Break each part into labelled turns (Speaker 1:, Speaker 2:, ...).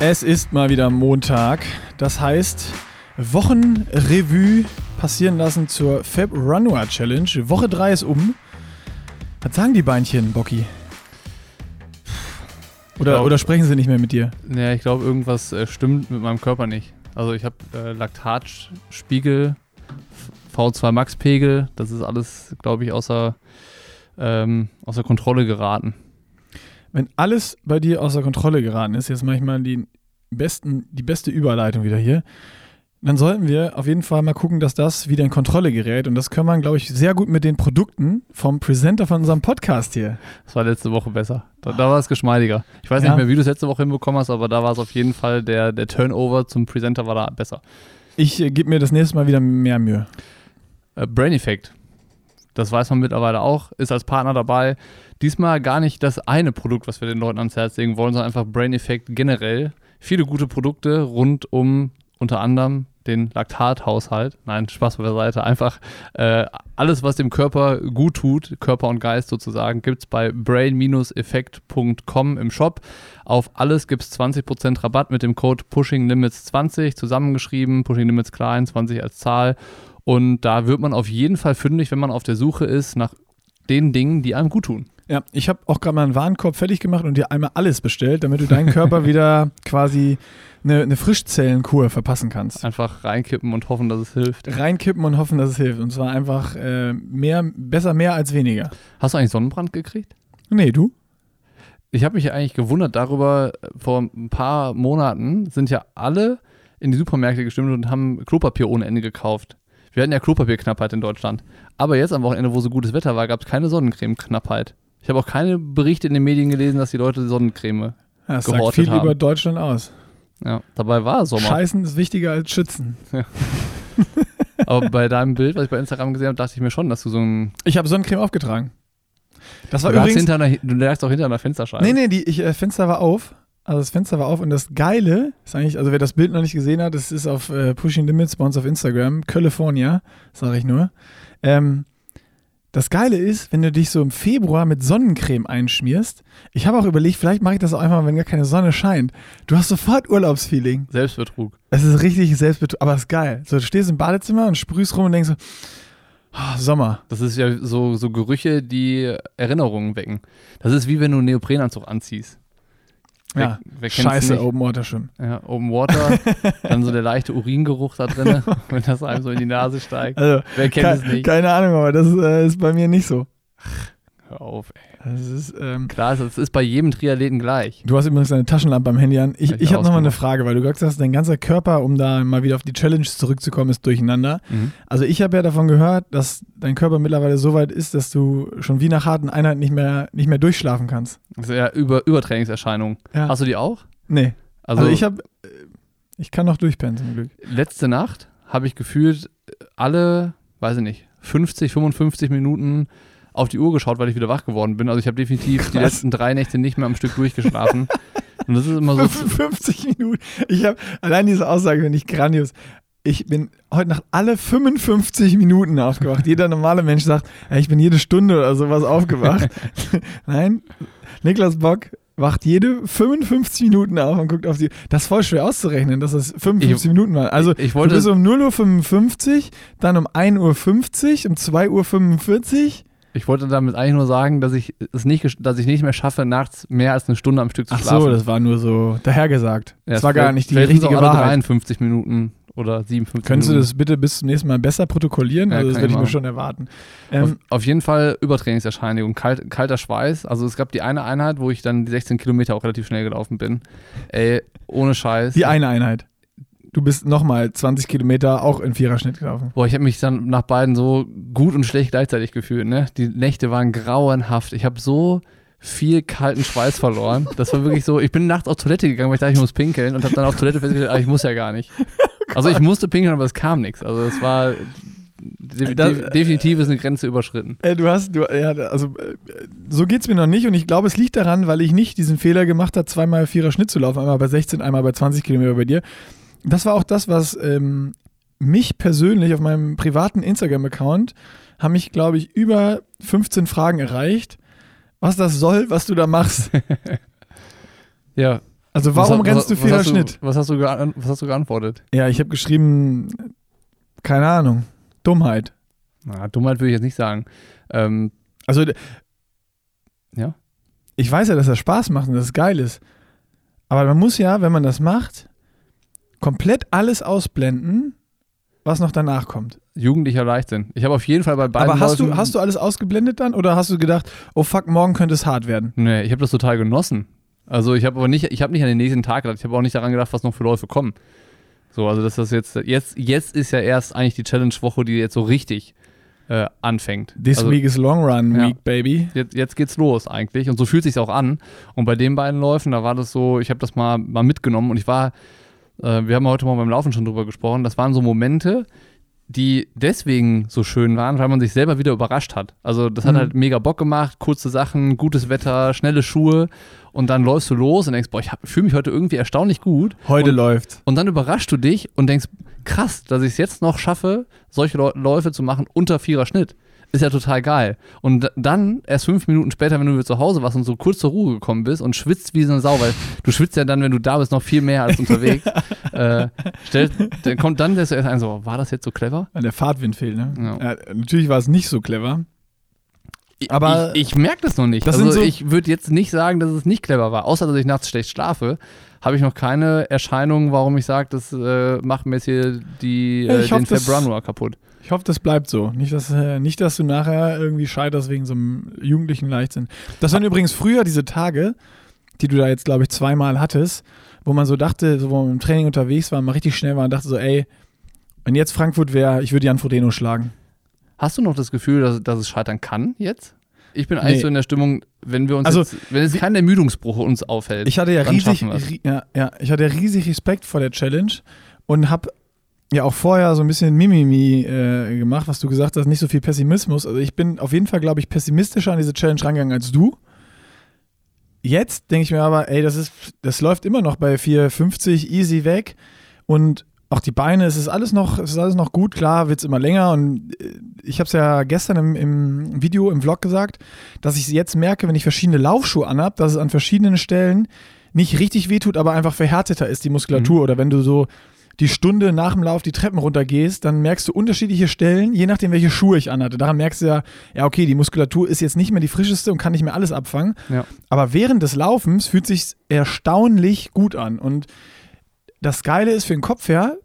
Speaker 1: Es ist mal wieder Montag. Das heißt, Wochenrevue passieren lassen zur Fab Runway Challenge. Woche 3 ist um. Was sagen die Beinchen, Bocky? Oder,
Speaker 2: glaub-
Speaker 1: oder sprechen sie nicht mehr mit dir?
Speaker 2: Ja, ich glaube, irgendwas äh, stimmt mit meinem Körper nicht. Also ich habe äh, Laktatspiegel, V2 Max-Pegel, das ist alles, glaube ich, außer, ähm, außer Kontrolle geraten.
Speaker 1: Wenn alles bei dir außer Kontrolle geraten ist, jetzt mache ich mal die, besten, die beste Überleitung wieder hier, dann sollten wir auf jeden Fall mal gucken, dass das wieder in Kontrolle gerät. Und das können wir, glaube ich, sehr gut mit den Produkten vom Presenter von unserem Podcast hier.
Speaker 2: Das war letzte Woche besser. Da, da war es geschmeidiger. Ich weiß
Speaker 1: Ja.
Speaker 2: nicht mehr, wie du es letzte Woche hinbekommen hast, aber da war es auf jeden Fall, der, der Turnover zum Presenter war da besser.
Speaker 1: Ich äh, gebe mir das nächste Mal wieder mehr Mühe.
Speaker 2: Äh, Brain Effect. Das weiß man mittlerweile auch, ist als Partner dabei. Diesmal gar nicht das eine Produkt, was wir den Leuten ans Herz legen wollen, sondern einfach Brain Effect generell. Viele gute Produkte rund um unter anderem den Laktathaushalt. Nein, Spaß beiseite. Einfach äh, alles, was dem Körper gut tut, Körper und Geist sozusagen, gibt es bei brain-effekt.com im Shop. Auf alles gibt es 20% Rabatt mit dem Code PushingLimits20 zusammengeschrieben. Pushing Limits klein, 20 als Zahl. Und da wird man auf jeden Fall fündig, wenn man auf der Suche ist nach den Dingen, die einem gut tun.
Speaker 1: Ja, ich habe auch gerade mal einen Warenkorb fertig gemacht und dir einmal alles bestellt, damit du deinen Körper wieder quasi eine, eine Frischzellenkur verpassen kannst.
Speaker 2: Einfach reinkippen und hoffen, dass es hilft.
Speaker 1: Reinkippen und hoffen, dass es hilft. Und zwar einfach äh, mehr, besser mehr als weniger.
Speaker 2: Hast du eigentlich Sonnenbrand gekriegt?
Speaker 1: Nee, du?
Speaker 2: Ich habe mich eigentlich gewundert darüber, vor ein paar Monaten sind ja alle in die Supermärkte gestimmt und haben Klopapier ohne Ende gekauft. Wir hatten ja Klopapierknappheit in Deutschland. Aber jetzt am Wochenende, wo so gutes Wetter war, gab es keine Sonnencreme-Knappheit. Ich habe auch keine Berichte in den Medien gelesen, dass die Leute Sonnencreme.
Speaker 1: Ja, das sagt
Speaker 2: Gehortet
Speaker 1: viel
Speaker 2: haben.
Speaker 1: über Deutschland aus.
Speaker 2: Ja, dabei war Sommer.
Speaker 1: Scheißen ist wichtiger als Schützen.
Speaker 2: Aber bei deinem Bild, was ich bei Instagram gesehen habe, dachte ich mir schon, dass du so ein.
Speaker 1: Ich habe Sonnencreme aufgetragen. Das war
Speaker 2: Du,
Speaker 1: übrigens.
Speaker 2: hinter einer, du lagst auch hinter einer Fensterscheibe.
Speaker 1: Nee, nee, die ich, äh, Fenster war auf. Also das Fenster war auf und das Geile ist eigentlich, also wer das Bild noch nicht gesehen hat, das ist auf äh, Pushing Limits bei uns auf Instagram, California, sage ich nur. Ähm, das Geile ist, wenn du dich so im Februar mit Sonnencreme einschmierst, ich habe auch überlegt, vielleicht mache ich das auch einfach, wenn gar keine Sonne scheint. Du hast sofort Urlaubsfeeling.
Speaker 2: Selbstbetrug.
Speaker 1: Es ist richtig Selbstbetrug, aber es ist geil. So, du stehst im Badezimmer und sprühst rum und denkst so, ah, Sommer.
Speaker 2: Das ist ja so, so Gerüche, die Erinnerungen wecken. Das ist wie wenn du einen Neoprenanzug anziehst.
Speaker 1: Ja,
Speaker 2: wer, wer
Speaker 1: scheiße
Speaker 2: nicht?
Speaker 1: Open Water Schwimmen.
Speaker 2: Ja, Open Water, dann so der leichte Uringeruch da drin, wenn das einem so in die Nase steigt.
Speaker 1: Also,
Speaker 2: Wer kennt es nicht?
Speaker 1: keine Ahnung, aber das äh, ist bei mir nicht so.
Speaker 2: Hör auf, ey.
Speaker 1: Das ist, ähm,
Speaker 2: Klar, das ist bei jedem Triathleten gleich.
Speaker 1: Du hast übrigens deine Taschenlampe am Handy an. Ich,
Speaker 2: ich
Speaker 1: ich habe nochmal eine. Frage, weil du gesagt hast, dein ganzer Körper, um da mal wieder auf die Challenge zurückzukommen, ist durcheinander.
Speaker 2: Mhm.
Speaker 1: Also ich habe ja davon gehört, dass dein Körper mittlerweile so weit ist, dass du schon wie nach harten Einheiten nicht mehr, nicht mehr durchschlafen kannst.
Speaker 2: Das ist ja Über Übertrainingserscheinungen.
Speaker 1: Ja.
Speaker 2: Hast du die auch?
Speaker 1: Nee.
Speaker 2: Also,
Speaker 1: Also, ich habe, ich kann noch durchpennen zum Glück.
Speaker 2: letzte Nacht habe ich gefühlt alle, weiß ich nicht, 50, 55 Minuten auf die Uhr geschaut, weil ich wieder wach geworden bin. Also ich habe definitiv die
Speaker 1: Krass.
Speaker 2: letzten drei Nächte nicht mehr am Stück durchgeschlafen. Und das ist immer so.
Speaker 1: 55 Minuten. Ich habe, allein diese Aussage finde ich grandios. Ich bin heute Nacht alle 55 Minuten aufgewacht. Jeder normale Mensch sagt, ich bin jede Stunde oder sowas aufgewacht. Nein, Niklas Bock wacht jede 55 Minuten auf und guckt auf die. Das ist voll schwer auszurechnen, dass das 55
Speaker 2: Ich-
Speaker 1: Minuten waren. Also
Speaker 2: ich wollte-
Speaker 1: du bist um 0.55 Uhr, dann um 1.50 Uhr, um 2.45 Uhr.
Speaker 2: Ich wollte damit eigentlich nur sagen, dass ich es nicht, dass ich nicht mehr schaffe, nachts mehr als eine Stunde am Stück zu
Speaker 1: Ach
Speaker 2: schlafen.
Speaker 1: so, das war nur so dahergesagt.
Speaker 2: Ja,
Speaker 1: das war gar nicht die
Speaker 2: auch
Speaker 1: richtige
Speaker 2: alle
Speaker 1: Wahrheit.
Speaker 2: 53 Minuten oder 57
Speaker 1: Könntest du
Speaker 2: Minuten.
Speaker 1: das bitte bis zum nächsten Mal besser protokollieren?
Speaker 2: Ja,
Speaker 1: also das würde
Speaker 2: ich
Speaker 1: ich mir
Speaker 2: machen.
Speaker 1: schon erwarten.
Speaker 2: Auf,
Speaker 1: Ähm,
Speaker 2: auf jeden Fall Übertrainingserscheinung, kalt, kalter Schweiß. Also es gab die eine Einheit, wo ich dann die 16 Kilometer auch relativ schnell gelaufen bin. Ey, ohne Scheiß.
Speaker 1: die eine Einheit. Du bist nochmal 20 Kilometer auch in Viererschnitt gelaufen.
Speaker 2: Boah, ich habe mich dann nach beiden so gut und schlecht gleichzeitig gefühlt. Ne? Die Nächte waren grauenhaft. Ich habe so viel kalten Schweiß verloren. Das war wirklich so. Ich bin nachts auf Toilette gegangen, weil ich dachte, ich muss pinkeln und habe dann auf Toilette festgestellt, ah, ich muss ja gar nicht. Also ich musste pinkeln, aber es kam nichts. Also es war de
Speaker 1: Das-
Speaker 2: de definitiv ist eine Grenze überschritten.
Speaker 1: Äh, du hast, du, ja, also äh, so geht's mir noch nicht und ich glaube, es liegt daran, weil ich nicht diesen Fehler gemacht habe, zweimal Vierer Schnitt zu laufen, einmal bei 16, einmal bei 20 Kilometer bei dir. Das war auch das, was ähm, mich persönlich auf meinem privaten Instagram-Account haben mich, glaube ich, über 15 Fragen erreicht, was das soll, was du da machst.
Speaker 2: Ja,
Speaker 1: Also warum
Speaker 2: was,
Speaker 1: rennst du
Speaker 2: was hast
Speaker 1: Schnitt?
Speaker 2: Was, hast du was hast du geantwortet?
Speaker 1: Ja, ich habe geschrieben, keine Ahnung, Dummheit.
Speaker 2: Na, Dummheit würde ich jetzt nicht sagen. Ähm,
Speaker 1: Also
Speaker 2: Ja.
Speaker 1: Ich weiß ja, dass das Spaß macht und dass es geil ist. Aber man muss ja, wenn man das macht, komplett alles ausblenden, was noch danach kommt.
Speaker 2: jugendlicher Leichtsinn. Ich habe auf jeden Fall bei beiden
Speaker 1: Aber hast du,
Speaker 2: Läufen-
Speaker 1: hast du alles ausgeblendet dann oder hast du gedacht, oh fuck, morgen könnte es hart werden?
Speaker 2: Nee, ich habe das total genossen. Also ich habe aber nicht, ich habe nicht an den nächsten Tag gedacht. Ich habe auch nicht daran gedacht, was noch für Läufe kommen. So, also dass das jetzt, jetzt, jetzt ist ja erst eigentlich die Challenge-Woche, die jetzt so richtig äh, anfängt.
Speaker 1: This
Speaker 2: also,
Speaker 1: week is long run
Speaker 2: Ja.
Speaker 1: week, baby.
Speaker 2: Jetzt, jetzt geht's los eigentlich und so fühlt sich's auch an. Und bei den beiden Läufen, da war das so, ich habe das mal, mal mitgenommen und ich war, äh, wir haben heute mal beim Laufen schon drüber gesprochen, das waren so Momente, die deswegen so schön waren, weil man sich selber wieder überrascht hat. Also das hat
Speaker 1: Mhm.
Speaker 2: halt mega Bock gemacht, kurze Sachen, gutes Wetter, schnelle Schuhe und dann läufst du los und denkst, boah, ich fühle mich heute irgendwie erstaunlich gut.
Speaker 1: Heute
Speaker 2: und,
Speaker 1: läuft.
Speaker 2: und dann überraschst du dich und denkst, krass, dass ich es jetzt noch schaffe, solche Läu- Läufe zu machen unter vierer Schnitt. Ist ja total geil. Und dann, erst fünf Minuten später, wenn du wieder zu Hause warst und so kurz zur Ruhe gekommen bist und schwitzt wie so eine Sau, weil du schwitzt ja dann, wenn du da bist, noch viel mehr als unterwegs. äh, stellt, dann kommt dann der zuerst ein, so, war das jetzt so clever?
Speaker 1: Weil der Fahrtwind fehlt, ne?
Speaker 2: Ja.
Speaker 1: Ja, natürlich war es nicht so clever. Aber-
Speaker 2: ich, ich merke das noch nicht.
Speaker 1: Das
Speaker 2: also
Speaker 1: so-
Speaker 2: ich würde jetzt nicht sagen, dass es nicht clever war. Außer, dass ich nachts schlecht schlafe, habe ich noch keine Erscheinung, warum ich sage, das äh, macht mir jetzt hier die, äh,
Speaker 1: hoffe,
Speaker 2: den Februar kaputt.
Speaker 1: Ich hoffe, das bleibt so. Nicht, dass, äh, nicht, dass du nachher irgendwie scheiterst wegen so einem jugendlichen Leichtsinn. Das waren übrigens früher diese Tage, die du da jetzt, glaube ich, zweimal hattest, wo man so dachte, so, wo man im Training unterwegs war, mal richtig schnell war und dachte so, ey, wenn jetzt Frankfurt wäre, ich würde Jan Frodeno schlagen.
Speaker 2: Hast du noch das Gefühl, dass, dass es scheitern kann jetzt? Ich bin eigentlich
Speaker 1: Nee.
Speaker 2: so in der Stimmung, wenn wir uns
Speaker 1: Also,
Speaker 2: jetzt, wenn es kein Ermüdungsbruch uns aufhält.
Speaker 1: Ich hatte ja riesig, ja, ja, ich hatte riesig Respekt vor der Challenge und habe ja auch vorher so ein bisschen Mimimi äh, gemacht, was du gesagt hast, nicht so viel Pessimismus. Also ich bin auf jeden Fall, glaube ich, pessimistischer an diese Challenge rangegangen als du. Jetzt denke ich mir aber, ey, das ist, das läuft immer noch bei 4,50 easy weg und auch die Beine, es ist alles noch, es ist alles noch gut, klar, wird es immer länger und äh, ich habe es ja gestern im, im Video, im Vlog gesagt, dass ich jetzt merke, wenn ich verschiedene Laufschuhe anhab, dass es an verschiedenen Stellen nicht richtig wehtut, aber einfach verhärteter ist die Muskulatur. Oder wenn du so die Stunde nach dem Lauf die Treppen runtergehst, dann merkst du unterschiedliche Stellen, je nachdem, welche Schuhe ich anhatte. Daran merkst du ja, ja, okay, die Muskulatur ist jetzt nicht mehr die frischeste und kann nicht mehr alles abfangen.
Speaker 2: Ja.
Speaker 1: Aber während des Laufens fühlt sich erstaunlich gut an. Und das Geile ist für den Kopf her,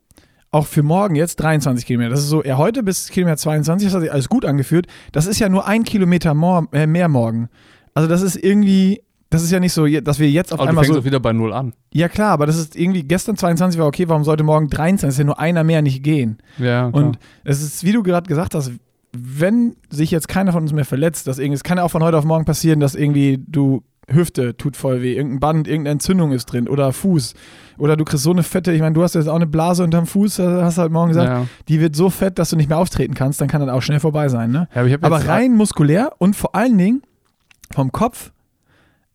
Speaker 1: auch für morgen jetzt 23 Kilometer. Das ist so, ja, heute bis Kilometer 22, das hat sich alles gut angefühlt. Das ist ja nur ein Kilometer more, äh, mehr morgen. Also das ist irgendwie, das ist ja nicht so, dass wir jetzt auf
Speaker 2: Aber du
Speaker 1: einmal
Speaker 2: fängst
Speaker 1: so.
Speaker 2: auch wieder bei Null an.
Speaker 1: Ja klar, aber das ist irgendwie, gestern 22 war okay, warum sollte morgen 23? Das ist ja nur einer mehr nicht gehen.
Speaker 2: Ja, klar.
Speaker 1: Und es ist, wie du gerade gesagt hast, wenn sich jetzt keiner von uns mehr verletzt, dass irgendwie, es kann ja auch von heute auf morgen passieren, dass irgendwie du Hüfte tut voll weh, irgendein Band, irgendeine Entzündung ist drin oder Fuß. Oder du kriegst so eine fette, ich meine, du hast jetzt auch eine Blase unterm Fuß, äh, hast du halt morgen gesagt,
Speaker 2: ja.
Speaker 1: die wird so fett, dass du nicht mehr auftreten kannst, dann kann das auch schnell vorbei sein, ne?
Speaker 2: Ja, aber
Speaker 1: Aber rein muskulär und vor allen Dingen vom Kopf.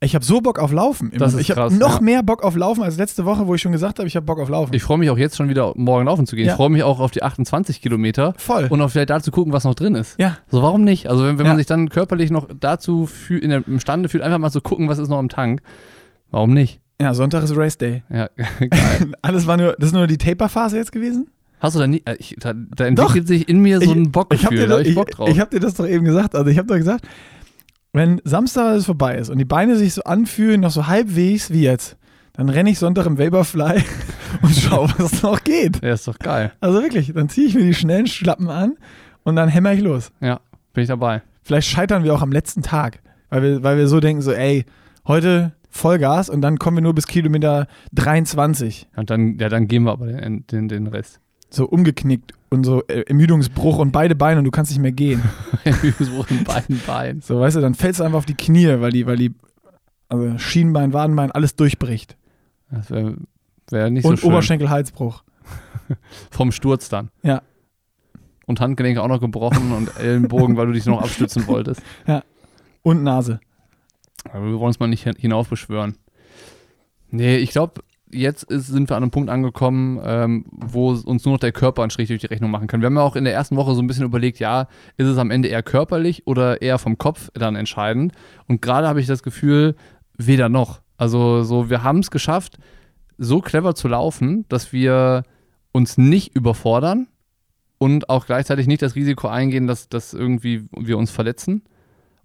Speaker 1: Ich habe so Bock auf Laufen. Immer.
Speaker 2: Das ist
Speaker 1: ich habe noch
Speaker 2: ja.
Speaker 1: mehr Bock auf Laufen als letzte Woche, wo ich schon gesagt habe, ich habe Bock auf Laufen.
Speaker 2: Ich freue mich auch jetzt schon wieder morgen laufen zu gehen.
Speaker 1: Ja.
Speaker 2: Ich freue mich auch auf die 28 Kilometer
Speaker 1: Voll.
Speaker 2: und auch vielleicht da zu gucken, was noch drin ist.
Speaker 1: ja,
Speaker 2: So, warum nicht? Also, wenn, wenn
Speaker 1: Ja.
Speaker 2: man sich dann körperlich noch dazu fühl, in der, imstande fühlt, einfach mal zu gucken, was ist noch im Tank. Warum nicht?
Speaker 1: ja, Sonntag ist Race Day.
Speaker 2: Ja, geil.
Speaker 1: Alles war nur, das ist nur die Taper-Phase jetzt gewesen?
Speaker 2: Hast du da nie, äh, ich, da, da entwickelt sich in mir so
Speaker 1: Ich-
Speaker 2: ein
Speaker 1: Ich habe
Speaker 2: Bockgefühl,
Speaker 1: dir,
Speaker 2: da hab ich Bock drauf.
Speaker 1: ich hab dir das doch eben gesagt. Also ich habe doch gesagt, wenn Samstag alles vorbei ist und die Beine sich so anfühlen, noch so halbwegs wie jetzt, dann renne ich Sonntag im Vaporfly und schau, was noch geht.
Speaker 2: ja, ist doch geil.
Speaker 1: Also wirklich, dann ziehe ich mir die schnellen Schlappen an und dann hämmer ich los.
Speaker 2: Ja, bin ich dabei.
Speaker 1: Vielleicht scheitern wir auch am letzten Tag, weil wir, weil wir so denken, so ey, heute Vollgas und dann kommen wir nur bis Kilometer 23.
Speaker 2: Und dann, ja, dann gehen wir aber den, den, den Rest.
Speaker 1: So umgeknickt und so äh, Ermüdungsbruch und beide Beine und du kannst nicht mehr gehen.
Speaker 2: so in beiden Beinen.
Speaker 1: So, weißt du, dann fällst du einfach auf die Knie, weil die, weil die, also Schienbein, Wadenbein, alles durchbricht.
Speaker 2: Das wäre wär nicht
Speaker 1: und
Speaker 2: so schön.
Speaker 1: Oberschenkel-Halsbruch.
Speaker 2: Vom Sturz dann.
Speaker 1: Ja.
Speaker 2: Und Handgelenke auch noch gebrochen und Ellenbogen, weil du dich noch abstützen wolltest.
Speaker 1: Und Nase.
Speaker 2: Aber wir wollen es mal nicht hin- hinaufbeschwören. Nee, ich glaube, jetzt ist, sind wir an einem Punkt angekommen, ähm, wo uns nur noch der Körper einen Strich durch die Rechnung machen kann. Wir haben ja auch in der ersten Woche so ein bisschen überlegt, ja, ist es am Ende eher körperlich oder eher vom Kopf dann entscheidend? Und gerade habe ich das Gefühl, weder noch. Also so, wir haben es geschafft, so clever zu laufen, dass wir uns nicht überfordern und auch gleichzeitig nicht das Risiko eingehen, dass, dass irgendwie wir uns verletzen.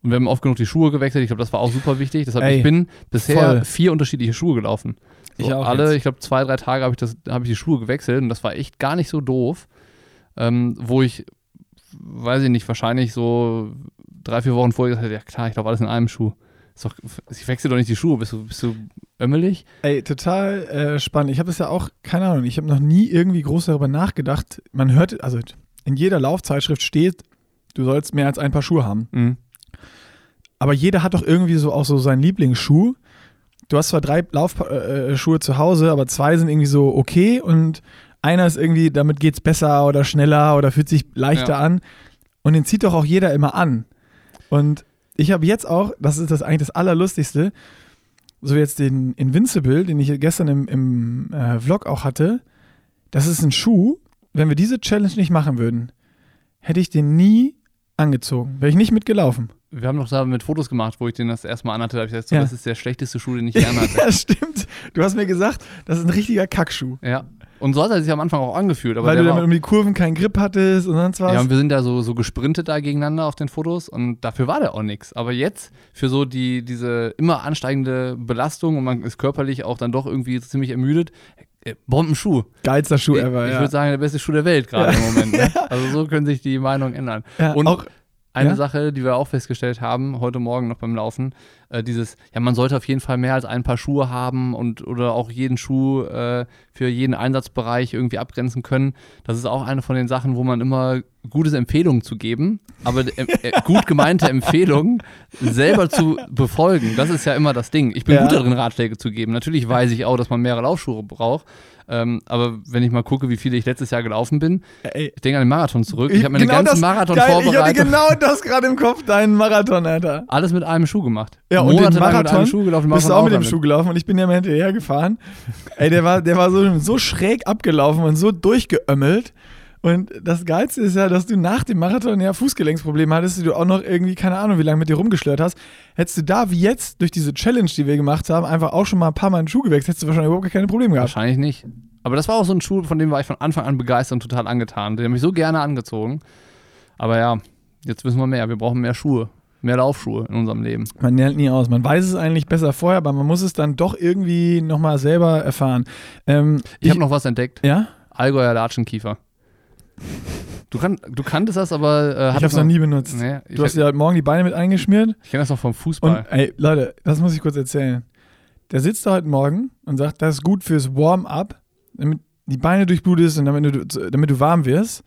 Speaker 2: Und wir haben oft genug die Schuhe gewechselt. Ich glaube, das war auch super wichtig. Deshalb,
Speaker 1: Ey,
Speaker 2: ich bin bisher
Speaker 1: voll.
Speaker 2: vier unterschiedliche Schuhe gelaufen. So,
Speaker 1: Ich auch
Speaker 2: alle,
Speaker 1: jetzt.
Speaker 2: ich glaube, zwei, drei Tage habe ich, das- habe ich die Schuhe gewechselt und das war echt gar nicht so doof. Ähm, wo ich, weiß ich nicht, wahrscheinlich so drei, vier Wochen vorher gesagt habe, ja klar, ich glaube alles in einem Schuh. Ist doch, ich wechsle doch nicht die Schuhe, bist du, bist du ömmelig?
Speaker 1: Ey, total äh, spannend. Ich habe es ja auch, keine Ahnung, ich habe noch nie irgendwie groß darüber nachgedacht. Man hört, also in jeder Laufzeitschrift steht, du sollst mehr als ein Paar Schuhe haben.
Speaker 2: Mhm.
Speaker 1: Aber jeder hat doch irgendwie so auch so seinen Lieblingsschuh. Du hast zwar drei Laufschuhe äh, Schuhe zu Hause, aber zwei sind irgendwie so okay und einer ist irgendwie, damit geht's besser oder schneller oder fühlt sich leichter
Speaker 2: Ja.
Speaker 1: an. Und den zieht doch auch jeder immer an. Und ich habe jetzt auch, das ist das eigentlich das Allerlustigste, so jetzt den Invincible, den ich gestern im, im äh, Vlog auch hatte. Das ist ein Schuh. Wenn wir diese Challenge nicht machen würden, hätte ich den nie angezogen. Wäre ich nicht mitgelaufen.
Speaker 2: Wir haben doch da mit Fotos gemacht, wo ich den das erste Mal anhatte. Da habe ich gesagt, so,
Speaker 1: Ja.
Speaker 2: das ist der schlechteste Schuh, den ich je anhatte.
Speaker 1: Ja, stimmt. Du hast mir gesagt, das ist ein richtiger Kackschuh.
Speaker 2: ja. Und so hat er sich am Anfang auch angefühlt.
Speaker 1: Weil du damit um die Kurven keinen Grip hattest und sonst was.
Speaker 2: Ja, und wir sind da so, so gesprintet da gegeneinander auf den Fotos und dafür war der auch nichts. Aber jetzt für so die, diese immer ansteigende Belastung und man ist körperlich auch dann doch irgendwie ziemlich ermüdet, äh, Bombenschuh.
Speaker 1: Geilster Schuh
Speaker 2: ich
Speaker 1: ever,
Speaker 2: ich
Speaker 1: ja.
Speaker 2: würde sagen, der beste Schuh der Welt gerade im Moment. Ne? Also so können sich die Meinungen ändern.
Speaker 1: ja,
Speaker 2: und
Speaker 1: auch,
Speaker 2: Eine
Speaker 1: Ja?
Speaker 2: Sache, die wir auch festgestellt haben, heute Morgen noch beim Laufen, äh, dieses, ja, man sollte auf jeden Fall mehr als ein paar Schuhe haben und oder auch jeden Schuh äh, für jeden Einsatzbereich irgendwie abgrenzen können. Das ist auch eine von den Sachen, wo man immer gutes Empfehlungen zu geben, aber äh, gut gemeinte Empfehlungen selber zu befolgen. Das ist ja immer das Ding. Ich bin
Speaker 1: Ja.
Speaker 2: gut darin, Ratschläge zu geben. Natürlich weiß ich auch, dass man mehrere Laufschuhe braucht. Ähm, aber wenn ich mal gucke, wie viele ich letztes Jahr gelaufen bin,
Speaker 1: ey,
Speaker 2: ich denke an den Marathon zurück. Ich habe meine
Speaker 1: genau
Speaker 2: ganzen
Speaker 1: das-
Speaker 2: Marathon
Speaker 1: geil, Ich hatte
Speaker 2: vorbereitet.
Speaker 1: genau das gerade im Kopf, deinen Marathon, Alter.
Speaker 2: Alles mit einem Schuh gemacht.
Speaker 1: Ja, und den
Speaker 2: Monatelang mit einem
Speaker 1: Marathon
Speaker 2: Schuh gelaufen. den
Speaker 1: bist du
Speaker 2: Marathon
Speaker 1: auch mit dem. Schuh gelaufen und ich bin ja mal hinterher gefahren. Ey, der war, der war so, so schräg abgelaufen und so durchgeömmelt. Und das Geilste ist ja, dass du nach dem Marathon ja Fußgelenksprobleme hattest, die du auch noch irgendwie, keine Ahnung, wie lange mit dir rumgeschlört hast. Hättest du da wie jetzt durch diese Challenge, die wir gemacht haben, einfach auch schon mal ein paar Mal einen Schuh gewechselt, hättest du wahrscheinlich überhaupt keine Probleme gehabt.
Speaker 2: Wahrscheinlich nicht. Aber das war auch so ein Schuh, von dem war ich von Anfang an begeistert und total angetan. Den habe ich so gerne angezogen. Aber ja, jetzt wissen wir mehr. Wir brauchen mehr Schuhe. Mehr Laufschuhe in unserem Leben.
Speaker 1: Man lernt nie aus. Man weiß es eigentlich besser vorher, aber man muss es dann doch irgendwie nochmal selber erfahren. Ähm,
Speaker 2: Ich habe noch was entdeckt.
Speaker 1: Ja?
Speaker 2: Allgäuer Latschenkiefer. Du, kann, du kanntest das, aber äh,
Speaker 1: Ich es noch nie benutzt.
Speaker 2: Nee,
Speaker 1: Du hast dir heute Morgen die Beine mit eingeschmiert.
Speaker 2: ich kenne das noch vom Fußball.
Speaker 1: Und ey, Leute, das muss ich kurz erzählen. Der sitzt da heute Morgen und sagt, das ist gut fürs Warm-up, damit die Beine durchblutest und damit du, damit du warm wirst.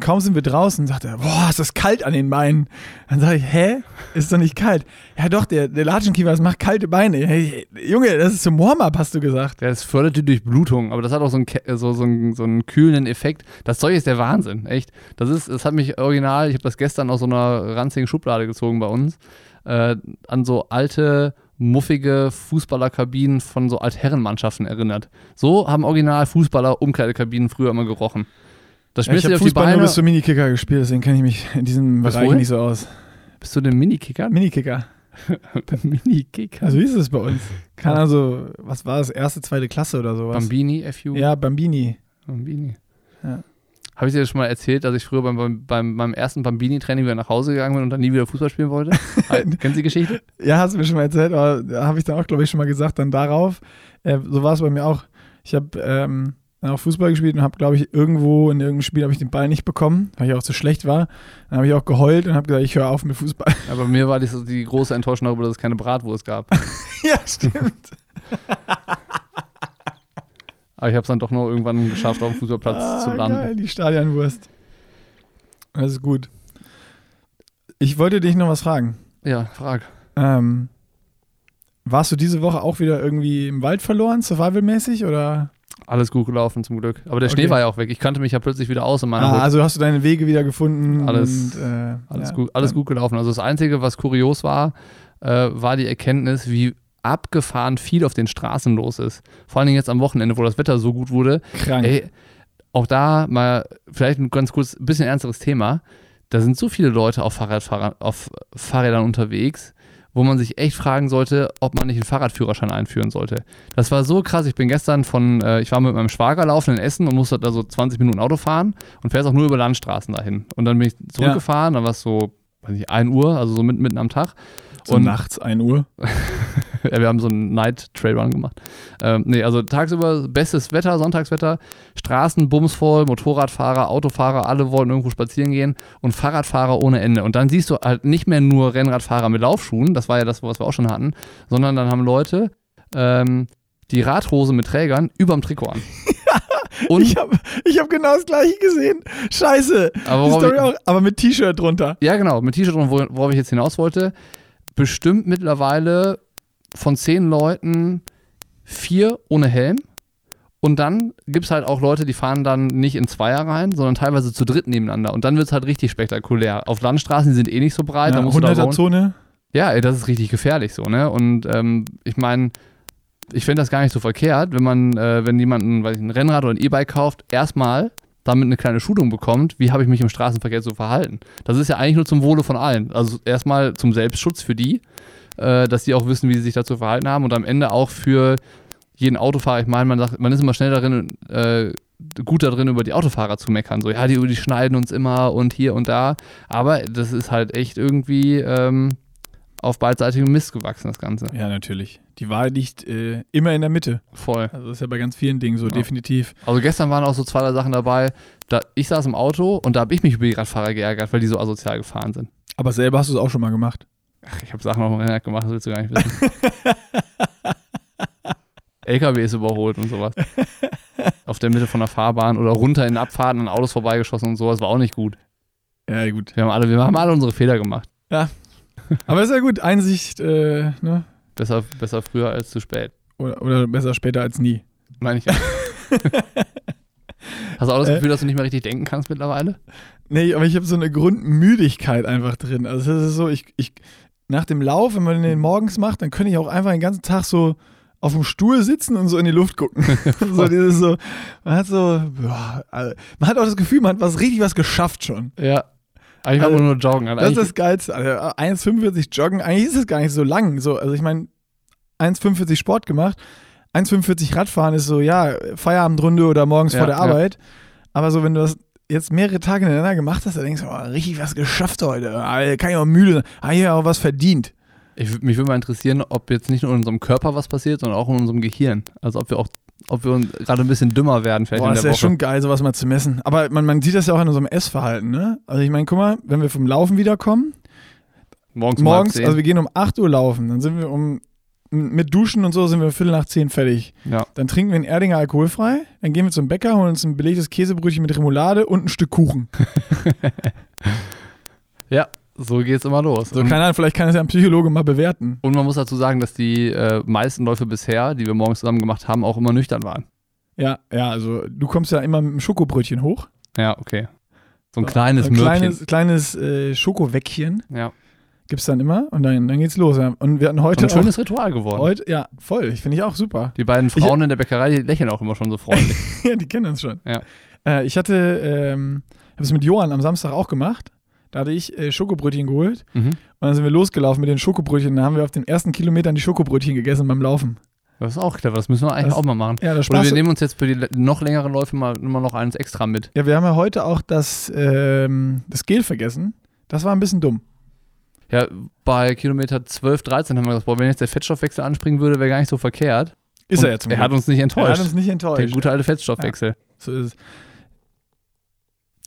Speaker 1: Kaum sind wir draußen, sagt er, boah, ist das kalt an den Beinen. Dann sage ich, hä? Ist doch nicht kalt. Ja doch, der, der Latschenkiefer, das macht kalte Beine. Hey, Junge, das ist zum Warm-up, hast du gesagt.
Speaker 2: Ja, das fördert die Durchblutung, aber das hat auch so einen, Ke- so, so, einen, so einen kühlenden Effekt. Das Zeug ist der Wahnsinn, echt. Das ist, das hat mich original, ich habe das gestern aus so einer ranzigen Schublade gezogen bei uns, äh, an so alte, muffige Fußballerkabinen von so Altherrenmannschaften erinnert. So haben original Fußballer Umkleidekabinen früher immer gerochen. Das
Speaker 1: Ja, ich
Speaker 2: du
Speaker 1: habe Fußball nur
Speaker 2: Beine.
Speaker 1: bis zum Minikicker gespielt, deswegen kenne ich mich in diesem
Speaker 2: Bis
Speaker 1: Bereich
Speaker 2: wohin?
Speaker 1: nicht so aus.
Speaker 2: Bist du den Minikicker?
Speaker 1: Minikicker.
Speaker 2: Minikicker.
Speaker 1: Also wie ist es bei uns? Keine Ahnung, so, was war das, erste, zweite Klasse oder sowas?
Speaker 2: Bambini, FU?
Speaker 1: Ja, Bambini.
Speaker 2: Bambini.
Speaker 1: Ja.
Speaker 2: Habe ich dir das schon mal erzählt, dass ich früher beim, beim, beim meinem ersten Bambini-Training wieder nach Hause gegangen bin und dann nie wieder Fußball spielen wollte? Kennen Sie die Geschichte?
Speaker 1: Ja, hast du mir schon mal erzählt, aber habe ich dann auch, glaube ich, schon mal gesagt, dann darauf. Äh, so war es bei mir auch. Ich habe ähm, auch Fußball gespielt und habe, glaube ich, irgendwo in irgendeinem Spiel habe ich den Ball nicht bekommen, weil ich auch zu schlecht war. Dann habe ich auch geheult und habe gesagt, ich höre auf mit Fußball.
Speaker 2: Aber mir war das so die große Enttäuschung darüber, dass es keine Bratwurst gab.
Speaker 1: ja, stimmt.
Speaker 2: Aber ich habe es dann doch noch irgendwann geschafft, auf dem Fußballplatz zu
Speaker 1: Ah,
Speaker 2: landen.
Speaker 1: geil, die Stadionwurst. Das ist gut. Ich wollte dich noch was fragen.
Speaker 2: Ja, frag.
Speaker 1: Ähm, warst du diese Woche auch wieder irgendwie im Wald verloren, survivalmäßig, oder?
Speaker 2: Alles gut gelaufen zum Glück. Aber der Schnee
Speaker 1: Okay.
Speaker 2: war ja auch weg. Ich kannte mich ja plötzlich wieder aus in meiner
Speaker 1: Ah,
Speaker 2: Hut.
Speaker 1: also hast du deine Wege wieder gefunden.
Speaker 2: Alles-
Speaker 1: und, äh,
Speaker 2: Alles,
Speaker 1: ja.
Speaker 2: gut, alles gut gelaufen. Also das Einzige, was kurios war, äh, war die Erkenntnis, wie abgefahren viel auf den Straßen los ist. Vor allen Dingen jetzt am Wochenende, wo das Wetter so gut wurde.
Speaker 1: Krank.
Speaker 2: Ey, auch da mal vielleicht ein ganz kurz, ein bisschen ernsteres Thema. Da sind so viele Leute auf, auf Fahrrädern unterwegs, wo man sich echt fragen sollte, ob man nicht einen Fahrradführerschein einführen sollte. Das war so krass. Ich bin gestern von, äh, ich war mit meinem Schwager laufen in Essen und musste da so 20 Minuten Auto fahren und fährst auch nur über Landstraßen dahin. Und dann bin ich zurückgefahren, ja. da war es so, weiß nicht, 1 Uhr, also so mitten, mitten am Tag.
Speaker 1: So und nachts 1 Uhr.
Speaker 2: wir haben so einen Night Trail Run gemacht. Ähm, nee, also tagsüber bestes Wetter, Sonntagswetter, Straßen bumsvoll, Motorradfahrer, Autofahrer, alle wollen irgendwo spazieren gehen und Fahrradfahrer ohne Ende. Und dann siehst du halt nicht mehr nur Rennradfahrer mit Laufschuhen, das war ja das, was wir auch schon hatten, sondern dann haben Leute ähm, die Radhose mit Trägern überm Trikot an.
Speaker 1: Und ich habe ich hab genau das gleiche gesehen. Scheiße.
Speaker 2: Aber,
Speaker 1: ich, auch, aber mit T-Shirt drunter.
Speaker 2: Ja, genau, mit T-Shirt drunter, worauf ich jetzt hinaus wollte. Bestimmt mittlerweile von zehn Leuten vier ohne Helm. Und dann gibt es halt auch Leute, die fahren dann nicht in Zweier rein, sondern teilweise zu dritt nebeneinander. Und dann wird es halt richtig spektakulär. Auf Landstraßen, die sind eh nicht so breit.
Speaker 1: Ja,
Speaker 2: da musst
Speaker 1: 100er Zone.
Speaker 2: Ja, ey, das ist richtig gefährlich so, ne? Und ähm, ich meine, ich finde das gar nicht so verkehrt, wenn man, äh, wenn jemand ein, weiß ich, ein Rennrad oder ein E-Bike kauft, erstmal damit eine kleine Schulung bekommt, wie habe ich mich im Straßenverkehr zu verhalten. Das ist ja eigentlich nur zum Wohle von allen. Also erstmal zum Selbstschutz für die, äh, dass die auch wissen, wie sie sich dazu verhalten haben und am Ende auch für jeden Autofahrer. Ich meine, man, sagt, man ist immer schnell darin, äh, gut darin, über die Autofahrer zu meckern. So, ja, die, die schneiden uns immer und hier und da. Aber das ist halt echt irgendwie ähm, auf beidseitigem Mist gewachsen, das Ganze.
Speaker 1: Ja, natürlich. Die Wahl liegt äh, immer in der Mitte.
Speaker 2: Voll.
Speaker 1: Also das ist ja bei ganz vielen Dingen so, ja. definitiv.
Speaker 2: Also gestern waren auch so zwei, drei Sachen dabei. Da, ich saß im Auto und da habe ich mich über die Radfahrer geärgert, weil die so asozial gefahren sind.
Speaker 1: Aber selber hast du es auch schon mal gemacht.
Speaker 2: Ach, ich habe Sachen auf dem Rennrad gemacht, das willst du gar nicht wissen. LKW ist überholt und sowas. auf der Mitte von der Fahrbahn oder runter in Abfahrten an Autos vorbeigeschossen und sowas war auch nicht gut.
Speaker 1: Ja, gut.
Speaker 2: Wir haben alle, wir haben alle unsere Fehler gemacht.
Speaker 1: Ja. Aber ist ja gut, Einsicht, äh, ne?
Speaker 2: Besser, besser früher als zu spät.
Speaker 1: Oder, oder besser später als nie.
Speaker 2: Meine ich. Hast du auch das äh. Gefühl, äh, dass du nicht mehr richtig denken kannst mittlerweile?
Speaker 1: Nee, aber ich habe so eine Grundmüdigkeit einfach drin. Also es ist so, ich, ich, nach dem Lauf, wenn man den morgens macht, dann könnte ich auch einfach den ganzen Tag so auf dem Stuhl sitzen und so in die Luft gucken. so dieses so, man hat so, boah, also, man hat auch das Gefühl, man hat was richtig was geschafft schon.
Speaker 2: Ja. Eigentlich also, nur joggen.
Speaker 1: Also das ist das Geilste. Also 1,45 joggen, eigentlich ist es gar nicht so lang. So, also ich meine, 1,45 Sport gemacht, 1,45 Radfahren ist so, ja, Feierabendrunde oder morgens ja, vor der Arbeit. Ja. Aber so, wenn du das jetzt mehrere Tage hintereinander gemacht hast, dann denkst du, oh, richtig was geschafft heute. Ah, kann ich auch müde sein. Ah, hier auch was verdient.
Speaker 2: Ich, mich würde mal interessieren, ob jetzt nicht nur in unserem Körper was passiert, sondern auch in unserem Gehirn. Also ob wir auch ob wir gerade ein bisschen dümmer werden
Speaker 1: vielleicht Boah, in der das ist ja schon geil, sowas mal zu messen. Aber man, man sieht das ja auch in unserem Essverhalten, ne? Also ich meine, guck mal, wenn wir vom Laufen wiederkommen,
Speaker 2: morgens,
Speaker 1: morgens also wir gehen um 8 Uhr laufen, dann sind wir um mit Duschen und so sind wir Viertel nach zehn fertig.
Speaker 2: Ja.
Speaker 1: Dann trinken wir einen Erdinger alkoholfrei, dann gehen wir zum Bäcker, holen uns ein belegtes Käsebrötchen mit Remoulade und ein Stück Kuchen.
Speaker 2: ja, so geht es immer los.
Speaker 1: So, keine Ahnung, vielleicht kann es ja ein Psychologe mal bewerten.
Speaker 2: Und man muss dazu sagen, dass die äh, meisten Läufe bisher, die wir morgens zusammen gemacht haben, auch immer nüchtern waren.
Speaker 1: Ja, ja, also du kommst ja immer mit einem Schokobrötchen hoch.
Speaker 2: Ja, okay. So ein kleines so ein
Speaker 1: Kleines, kleines äh, Schokowäckchen.
Speaker 2: Ja
Speaker 1: gibt es dann immer und dann, dann geht's los. Und wir hatten heute.
Speaker 2: Ein schönes Ritual geworden.
Speaker 1: Heute, ja, voll. Ich finde ich auch super.
Speaker 2: Die beiden Frauen ich, in der Bäckerei, die lächeln auch immer schon so freundlich.
Speaker 1: ja, die kennen uns schon.
Speaker 2: Ja.
Speaker 1: Äh, ich hatte, ähm, habe es mit Johann am Samstag auch gemacht. Da hatte ich äh, Schokobrötchen geholt mhm. und dann sind wir losgelaufen mit den Schokobrötchen. Dann haben wir auf den ersten Kilometern die Schokobrötchen gegessen beim Laufen.
Speaker 2: Das ist auch clever, das müssen wir eigentlich das, auch mal machen.
Speaker 1: Ja, das
Speaker 2: Oder wir nehmen uns jetzt für die noch längeren Läufe mal immer noch eins extra mit.
Speaker 1: Ja, wir haben ja heute auch das, ähm, das Gel vergessen. Das war ein bisschen dumm.
Speaker 2: Ja, bei Kilometer 12, 13 haben wir gesagt, boah, wenn jetzt der Fettstoffwechsel anspringen würde, wäre gar nicht so verkehrt.
Speaker 1: Ist Und er jetzt
Speaker 2: Er hat uns nicht enttäuscht.
Speaker 1: Er hat uns nicht enttäuscht.
Speaker 2: Der gute alte Fettstoffwechsel. Ja,
Speaker 1: so ist es.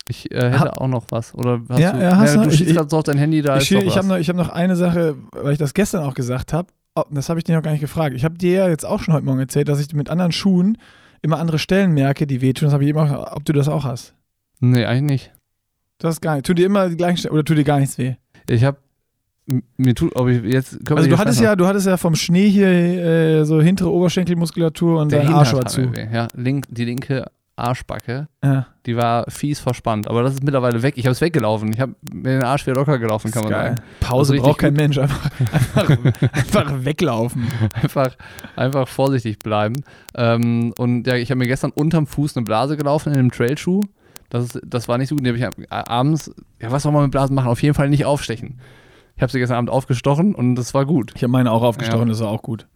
Speaker 2: Ich äh, hätte ha auch noch was. Oder
Speaker 1: hast ja, du, ja, hast ja,
Speaker 2: du schießt gerade so auf dein Handy, da
Speaker 1: ich, Ich habe noch, hab noch eine Sache, weil ich das gestern auch gesagt habe. Oh, das habe ich dir noch gar nicht gefragt. Ich habe dir ja jetzt auch schon heute Morgen erzählt, dass ich mit anderen Schuhen immer andere Stellen merke, die wehtun. Das habe ich immer, ob du das auch hast.
Speaker 2: Nee, eigentlich nicht.
Speaker 1: Du hast gar nicht. Tut dir immer die gleichen Stellen oder tut dir gar nichts weh?
Speaker 2: Ich habe mir tut, ob ich jetzt.
Speaker 1: Also du hattest ja, du hattest ja vom Schnee hier äh, so hintere Oberschenkelmuskulatur und der Arsch war zu.
Speaker 2: Ja, link, die linke Arschbacke,
Speaker 1: ja.
Speaker 2: die war fies verspannt. Aber das ist mittlerweile weg. Ich habe es weggelaufen. Ich habe mir den Arsch wieder locker gelaufen, kann man geil. sagen.
Speaker 1: Pause also braucht kein Mensch. Einfach, einfach, einfach, weglaufen.
Speaker 2: Einfach, einfach vorsichtig bleiben. Ähm, und ja, ich habe mir gestern unterm Fuß eine Blase gelaufen in einem Trailschuh. Das, das war nicht so gut. Die habe ich abends, ja, was soll man mit Blasen machen? Auf jeden Fall nicht aufstechen. Ich habe sie gestern Abend aufgestochen und das war gut.
Speaker 1: Ich habe meine auch aufgestochen, das war auch gut.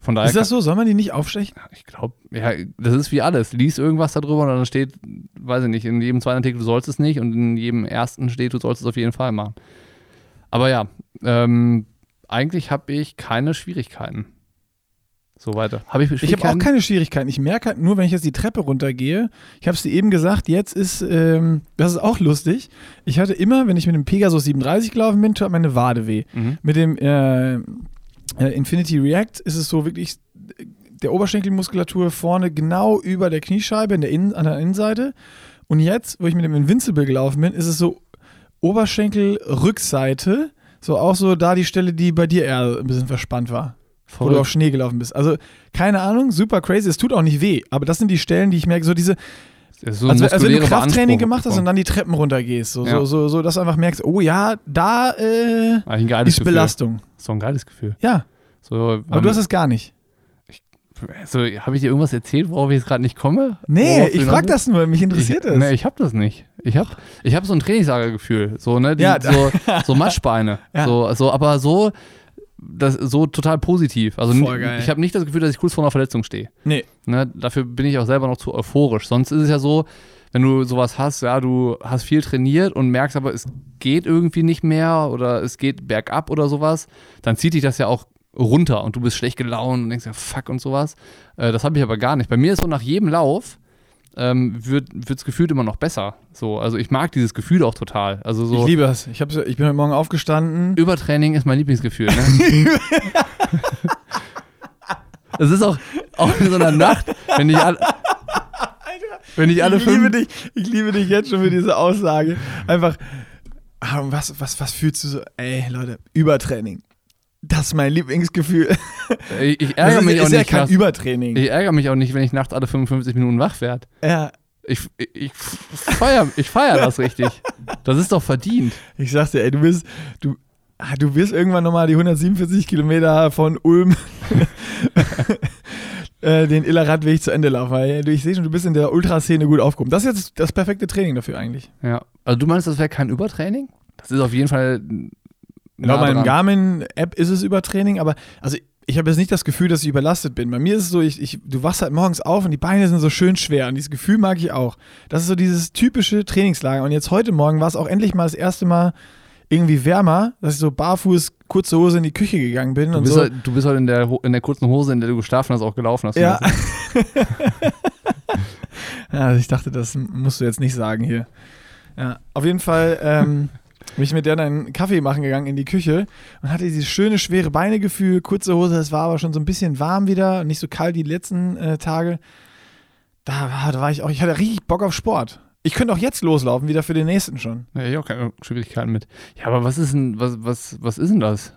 Speaker 2: Von daher
Speaker 1: Ist das so? Soll man die nicht aufstechen?
Speaker 2: ich glaube, ja, das ist wie alles. Lies irgendwas darüber und dann steht, weiß ich nicht, in jedem zweiten Artikel, du sollst es nicht und in jedem ersten steht, du sollst es auf jeden Fall machen. Aber ja, ähm, eigentlich habe ich keine Schwierigkeiten. So weiter. Habe ich
Speaker 1: Ich habe auch keine Schwierigkeiten. Ich merke halt nur, wenn ich jetzt die Treppe runtergehe, ich habe es dir eben gesagt, jetzt ist, ähm, das ist auch lustig. Ich hatte immer, wenn ich mit dem Pegasus 37 gelaufen bin, tut meine Wade weh.
Speaker 2: Mhm.
Speaker 1: Mit dem äh, äh, Infinity React ist es so wirklich der Oberschenkelmuskulatur vorne genau über der Kniescheibe in der Innen, an der Innenseite. Und jetzt, wo ich mit dem Invincible gelaufen bin, ist es so Oberschenkelrückseite, so auch so da die Stelle, die bei dir eher ein bisschen verspannt war wo du auf
Speaker 2: Verrückt.
Speaker 1: Schnee gelaufen bist. Also, keine Ahnung, super crazy. Es tut auch nicht weh, aber das sind die Stellen, die ich merke, so diese,
Speaker 2: Das ist so
Speaker 1: als, als wenn du Krafttraining gemacht hast und dann die Treppen runtergehst. So,
Speaker 2: Ja.
Speaker 1: so, so, so, dass du einfach merkst, oh ja, da äh, ist
Speaker 2: Gefühl.
Speaker 1: Belastung.
Speaker 2: So ein geiles Gefühl.
Speaker 1: Ja,
Speaker 2: So,
Speaker 1: aber du hast es gar nicht.
Speaker 2: so, habe ich dir irgendwas erzählt, worauf ich jetzt gerade nicht komme?
Speaker 1: Nee,
Speaker 2: Worauf
Speaker 1: ich
Speaker 2: hinaus
Speaker 1: frag das nur, mich interessiert
Speaker 2: ich,
Speaker 1: das.
Speaker 2: Nee, ich habe das nicht. Ich habe ich hab so ein Trainingslagergefühl. So, ne? Die,
Speaker 1: Ja.
Speaker 2: so, so Matschbeine.
Speaker 1: Ja.
Speaker 2: so, so, aber so, das, so total positiv. Also ich habe nicht das Gefühl, dass ich kurz vor einer Verletzung stehe.
Speaker 1: Nee.
Speaker 2: Ne? Dafür bin ich auch selber noch zu euphorisch. Sonst ist es ja so, wenn du sowas hast, ja, du hast viel trainiert und merkst aber, es geht irgendwie nicht mehr oder es geht bergab oder sowas, dann zieht dich das ja auch runter und du bist schlecht gelaunt und denkst ja, fuck und sowas. Äh, das habe ich aber gar nicht. Bei mir ist so nach jedem Lauf ähm, wird es gefühlt immer noch besser. So, also ich mag dieses Gefühl auch total. Also so
Speaker 1: Ich liebe es. Ich, hab's- ich bin heute Morgen aufgestanden.
Speaker 2: Übertraining ist mein Lieblingsgefühl. Ne? Es ist auch, auch in so einer Nacht, wenn ich alle, wenn ich alle
Speaker 1: ich, liebe dich, ich liebe dich jetzt schon für diese Aussage. Einfach, ah, was, was, was fühlst du so? Ey, Leute, Übertraining. Das ist mein Lieblingsgefühl.
Speaker 2: ich, ich ärgere
Speaker 1: ist,
Speaker 2: mich auch
Speaker 1: ist ja
Speaker 2: nicht.
Speaker 1: kein
Speaker 2: nachts-
Speaker 1: Übertraining.
Speaker 2: ich ärgere mich auch nicht, wenn ich nachts alle 55 Minuten wach werde.
Speaker 1: ja,
Speaker 2: Ich, ich, ich feier, ich feier das richtig. Das ist doch verdient.
Speaker 1: Ich sag's dir, ey, du bist, du, ah, du wirst irgendwann nochmal die 147 Kilometer von Ulm äh, den Iller Radweg zu Ende laufen. Weil ich sehe schon, du bist in der Ultraszene gut aufgehoben. Das ist jetzt das perfekte Training dafür eigentlich.
Speaker 2: Ja. Also du meinst, das wäre kein Übertraining? Das ist auf jeden Fall. Nah
Speaker 1: meinem
Speaker 2: dran.
Speaker 1: Garmin-App ist es Übertraining, aber also ich habe jetzt nicht das Gefühl, dass ich überlastet bin. Bei mir ist es so, ich, ich, du wachst halt morgens auf und die Beine sind so schön schwer und dieses Gefühl mag ich auch. Das ist so dieses typische Trainingslager. Und jetzt heute Morgen war es auch endlich mal das erste Mal irgendwie wärmer, dass ich so barfuß, kurze Hose in die Küche gegangen bin
Speaker 2: Du
Speaker 1: und
Speaker 2: bist,
Speaker 1: so.
Speaker 2: halt, du bist halt in der, in der kurzen Hose, in der du geschlafen hast, auch gelaufen. Hast
Speaker 1: Ja.
Speaker 2: gesagt.
Speaker 1: ja, also ich dachte, das musst du jetzt nicht sagen hier. Ja, auf jeden Fall ähm, bin ich mit der dann einen Kaffee machen gegangen in die Küche und hatte dieses schöne, schwere Beinegefühl, kurze Hose, es war aber schon so ein bisschen warm wieder, nicht so kalt wie die letzten äh, Tage. Da, war- da war ich auch, ich hatte richtig Bock auf Sport. Ich könnte auch jetzt loslaufen, wieder für den nächsten schon.
Speaker 2: Ja, ich auch keine Schwierigkeiten mit. Ja, aber was ist denn, was, was, was ist denn das?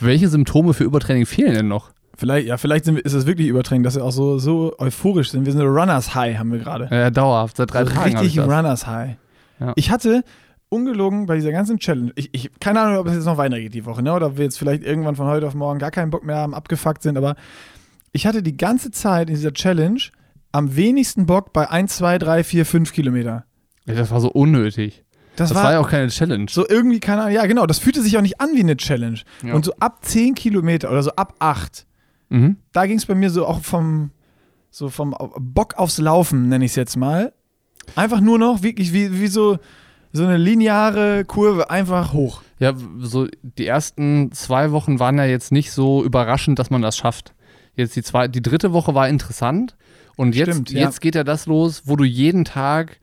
Speaker 2: Welche Symptome für Übertraining fehlen denn noch?
Speaker 1: Vielleicht, ja, vielleicht sind wir, ist es wirklich Übertraining, dass wir auch so, so euphorisch sind. Wir sind Runners High, haben wir gerade.
Speaker 2: Ja, dauerhaft, seit drei
Speaker 1: So
Speaker 2: Tagen.
Speaker 1: richtig
Speaker 2: das.
Speaker 1: Runners High.
Speaker 2: Ja.
Speaker 1: Ich hatte ungelogen bei dieser ganzen Challenge, ich, ich keine Ahnung, ob es jetzt noch weitergeht die Woche, ne? oder ob wir jetzt vielleicht irgendwann von heute auf morgen gar keinen Bock mehr haben, abgefuckt sind, aber ich hatte die ganze Zeit in dieser Challenge am wenigsten Bock bei 1, 2, 3, 4, 5 Kilometer.
Speaker 2: Ja, das war so unnötig.
Speaker 1: Das,
Speaker 2: Das,
Speaker 1: war,
Speaker 2: war, ja auch keine Challenge.
Speaker 1: so irgendwie, keine Ahnung, ja genau, das fühlte sich auch nicht an wie eine Challenge.
Speaker 2: Ja.
Speaker 1: Und so ab 10 Kilometer oder so ab 8,
Speaker 2: Mhm.
Speaker 1: da ging es bei mir so auch vom, so vom Bock aufs Laufen, nenne ich es jetzt mal. Einfach nur noch wirklich wie, wie so, so eine lineare Kurve einfach hoch.
Speaker 2: Ja, so die ersten zwei Wochen waren ja jetzt nicht so überraschend, dass man das schafft. Jetzt die zwei, die dritte Woche war interessant und jetzt,
Speaker 1: Stimmt, ja.
Speaker 2: jetzt geht ja das los, wo du jeden Tag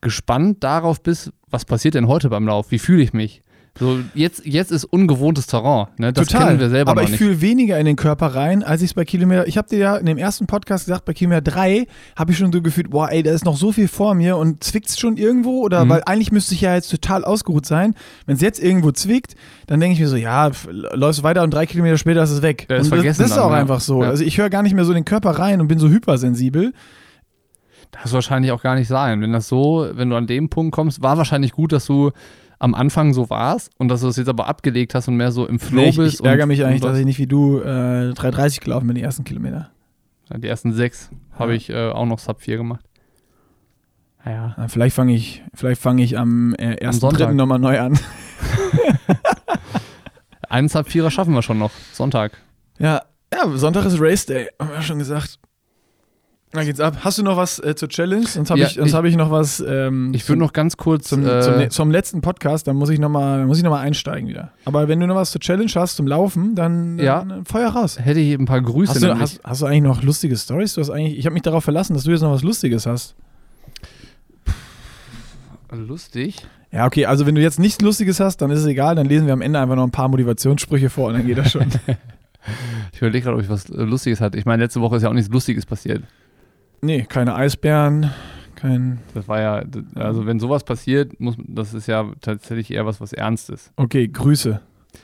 Speaker 2: gespannt darauf bist, was passiert denn heute beim Lauf? Wie fühle ich mich? So, jetzt, jetzt ist ungewohntes Terrain. Ne? Das kennen wir selber
Speaker 1: Aber ich fühle weniger in den Körper rein, als ich es bei Kilometer. Ich habe dir ja in dem ersten Podcast gesagt, bei Kilometer 3 habe ich schon so gefühlt, boah, ey, da ist noch so viel vor mir und zwickt schon irgendwo oder
Speaker 2: Mhm.
Speaker 1: weil eigentlich müsste ich ja jetzt total ausgeruht sein. Wenn es jetzt irgendwo zwickt, dann denke ich mir so, ja, läufst weiter und drei Kilometer später ist es weg.
Speaker 2: Ja, ist
Speaker 1: das, das ist
Speaker 2: dann,
Speaker 1: auch
Speaker 2: ja.
Speaker 1: einfach so.
Speaker 2: Ja.
Speaker 1: Also ich höre gar nicht mehr so den Körper rein und bin so hypersensibel.
Speaker 2: Das wahrscheinlich auch gar nicht sein. Wenn das so, wenn du an dem Punkt kommst, war wahrscheinlich gut, dass du am Anfang so warst und dass du das jetzt aber abgelegt hast und mehr so im Flow
Speaker 1: Nee, ich,
Speaker 2: bist.
Speaker 1: ich ärgere mich eigentlich, dass ich nicht wie du äh, 3,30 gelaufen bin, die ersten Kilometer.
Speaker 2: Die ersten sechs habe
Speaker 1: Ja.
Speaker 2: ich äh, auch noch Sub 4 gemacht. Naja.
Speaker 1: Äh, Vielleicht fange ich, vielleicht fange ich am äh,
Speaker 2: Sonntag.
Speaker 1: 1.3. nochmal neu an.
Speaker 2: Eineinhalb Vierer schaffen wir schon noch. Sonntag.
Speaker 1: Ja, ja, Sonntag ist Race Day, haben wir ja schon gesagt. Dann geht's ab. Hast du noch was äh, zur Challenge? Sonst habe
Speaker 2: Ja,
Speaker 1: ich, sonst
Speaker 2: ich-
Speaker 1: hab ich noch was. Ähm,
Speaker 2: Ich würde noch ganz kurz.
Speaker 1: zum,
Speaker 2: äh,
Speaker 1: zum, zum letzten Podcast, dann muss ich nochmal noch mal einsteigen wieder. Aber wenn du noch was zur Challenge hast, zum Laufen, dann,
Speaker 2: Ja.
Speaker 1: dann Feuer raus.
Speaker 2: hätte ich ein paar Grüße.
Speaker 1: Hast du, hast, hast du eigentlich noch lustige Stories? Du hast eigentlich, ich habe mich darauf verlassen, dass du jetzt noch was Lustiges hast.
Speaker 2: Lustig.
Speaker 1: Ja, okay, also wenn du jetzt nichts Lustiges hast, dann ist es egal, dann lesen wir am Ende einfach noch ein paar Motivationssprüche vor und dann geht das schon.
Speaker 2: Ich überlege gerade, ob ich was äh, Lustiges hatte. Ich meine, letzte Woche ist ja auch nichts Lustiges passiert.
Speaker 1: Nee, keine Eisbären, kein.
Speaker 2: Das war ja, also wenn sowas passiert, muss das ist ja tatsächlich eher was, was Ernstes.
Speaker 1: Okay, Grüße.